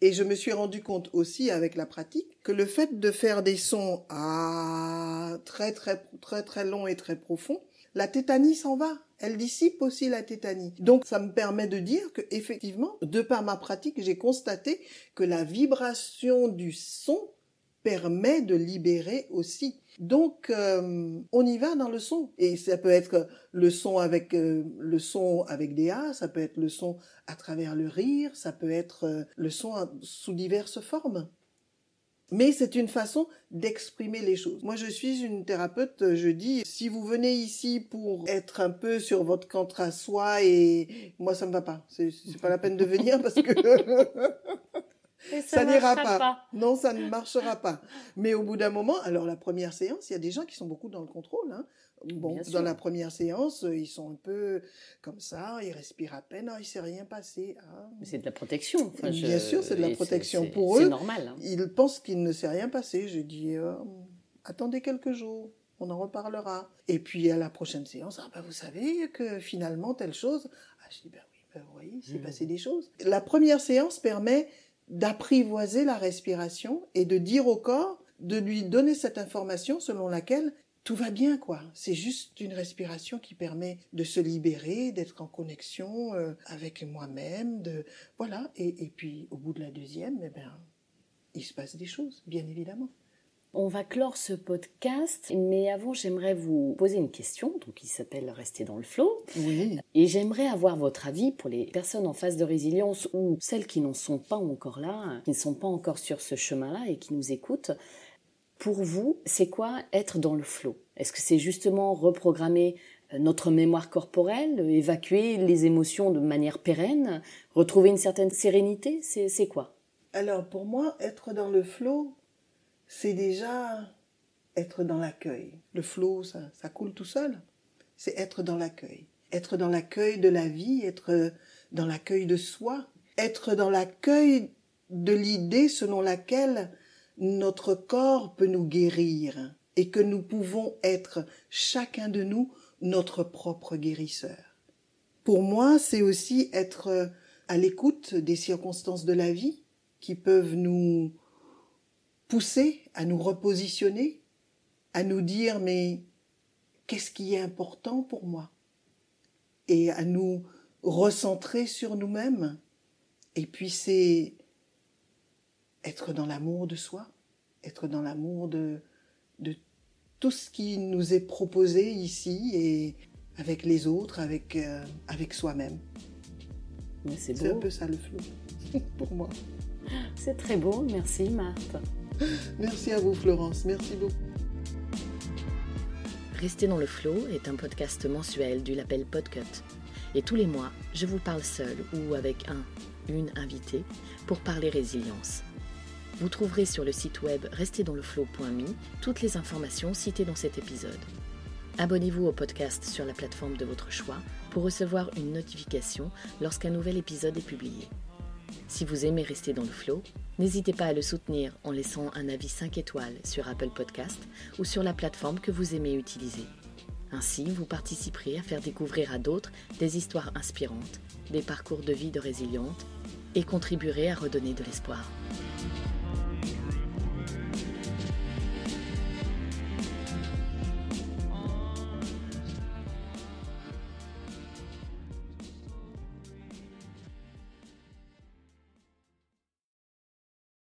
Et je me suis rendu compte aussi avec la pratique que le fait de faire des sons à très très très très longs et très profonds, la tétanie s'en va. Elle dissipe aussi la tétanie. Donc ça me permet de dire que effectivement, de par ma pratique, j'ai constaté que la vibration du son permet de libérer aussi donc, euh, on y va dans le son. Et ça peut être le son avec euh, le son avec des A, ça peut être le son à travers le rire, ça peut être euh, le son sous diverses formes. Mais c'est une façon d'exprimer les choses. Moi, je suis une thérapeute, je dis, si vous venez ici pour être un peu sur votre contre à soi et moi, ça me va pas. C'est pas la peine de venir parce que ça, n'ira pas. Non, ça ne marchera pas. Mais au bout d'un moment, alors la première séance, il y a des gens qui sont beaucoup dans le contrôle. Hein. Bon, dans la première séance, ils sont un peu comme ça, ils respirent à peine, il s'est rien passé. Ah. Mais c'est de la protection. Bien sûr, c'est de la protection pour eux. C'est normal. Hein. Ils pensent qu'il ne s'est rien passé. Je dis, euh, attendez quelques jours. On en reparlera. Et puis à la prochaine séance, ah ben, vous savez que finalement telle chose. Ah, je dis ben oui, ben, vous voyez, il s'est mmh. passé des choses. La première séance permet d'apprivoiser la respiration et de dire au corps, de lui donner cette information selon laquelle tout va bien, quoi. C'est juste une respiration qui permet de se libérer, d'être en connexion euh, avec moi-même, de voilà. Et, et, puis au bout de la deuxième, eh ben, il se passe des choses, bien évidemment. On va clore ce podcast, mais avant, j'aimerais vous poser une question, donc qui s'appelle Rester dans le flot. Oui. Et j'aimerais avoir votre avis pour les personnes en phase de résilience ou celles qui n'en sont pas encore là, qui ne sont pas encore sur ce chemin-là et qui nous écoutent. Pour vous, c'est quoi être dans le flot Est-ce que c'est justement reprogrammer euh, notre mémoire corporelle, évacuer les émotions de manière pérenne, retrouver une certaine sérénité? C'est quoi? Alors pour moi, être dans le flot, c'est déjà être dans l'accueil. Le flot, ça, ça coule tout seul. C'est être dans l'accueil. Être dans l'accueil de la vie, être dans l'accueil de soi, être dans l'accueil de l'idée selon laquelle notre corps peut nous guérir et que nous pouvons être chacun de nous notre propre guérisseur. Pour moi, c'est aussi être à l'écoute des circonstances de la vie qui peuvent nous pousser à nous repositionner, à nous dire mais qu'est-ce qui est important pour moi? Et à nous recentrer sur nous-mêmes. Et puis c'est être dans l'amour de soi, être dans l'amour de, de tout ce qui nous est proposé ici et avec les autres, avec, euh, avec soi-même. C'est un peu ça le flou pour moi. C'est très beau, merci Marthe. Merci à vous Florence, merci beaucoup. Rester dans le flow est un podcast mensuel du label Podcut. Et tous les mois, je vous parle seul ou avec un, une invitée pour parler résilience. Vous trouverez sur le site web restezdansleflow.me toutes les informations citées dans cet épisode. Abonnez-vous au podcast sur la plateforme de votre choix pour recevoir une notification lorsqu'un nouvel épisode est publié. Si vous aimez rester dans le flow, N'hésitez pas à le soutenir en laissant un avis 5 étoiles sur Apple Podcast ou sur la plateforme que vous aimez utiliser. Ainsi, vous participerez à faire découvrir à d'autres des histoires inspirantes, des parcours de vie de résilientes et contribuerez à redonner de l'espoir.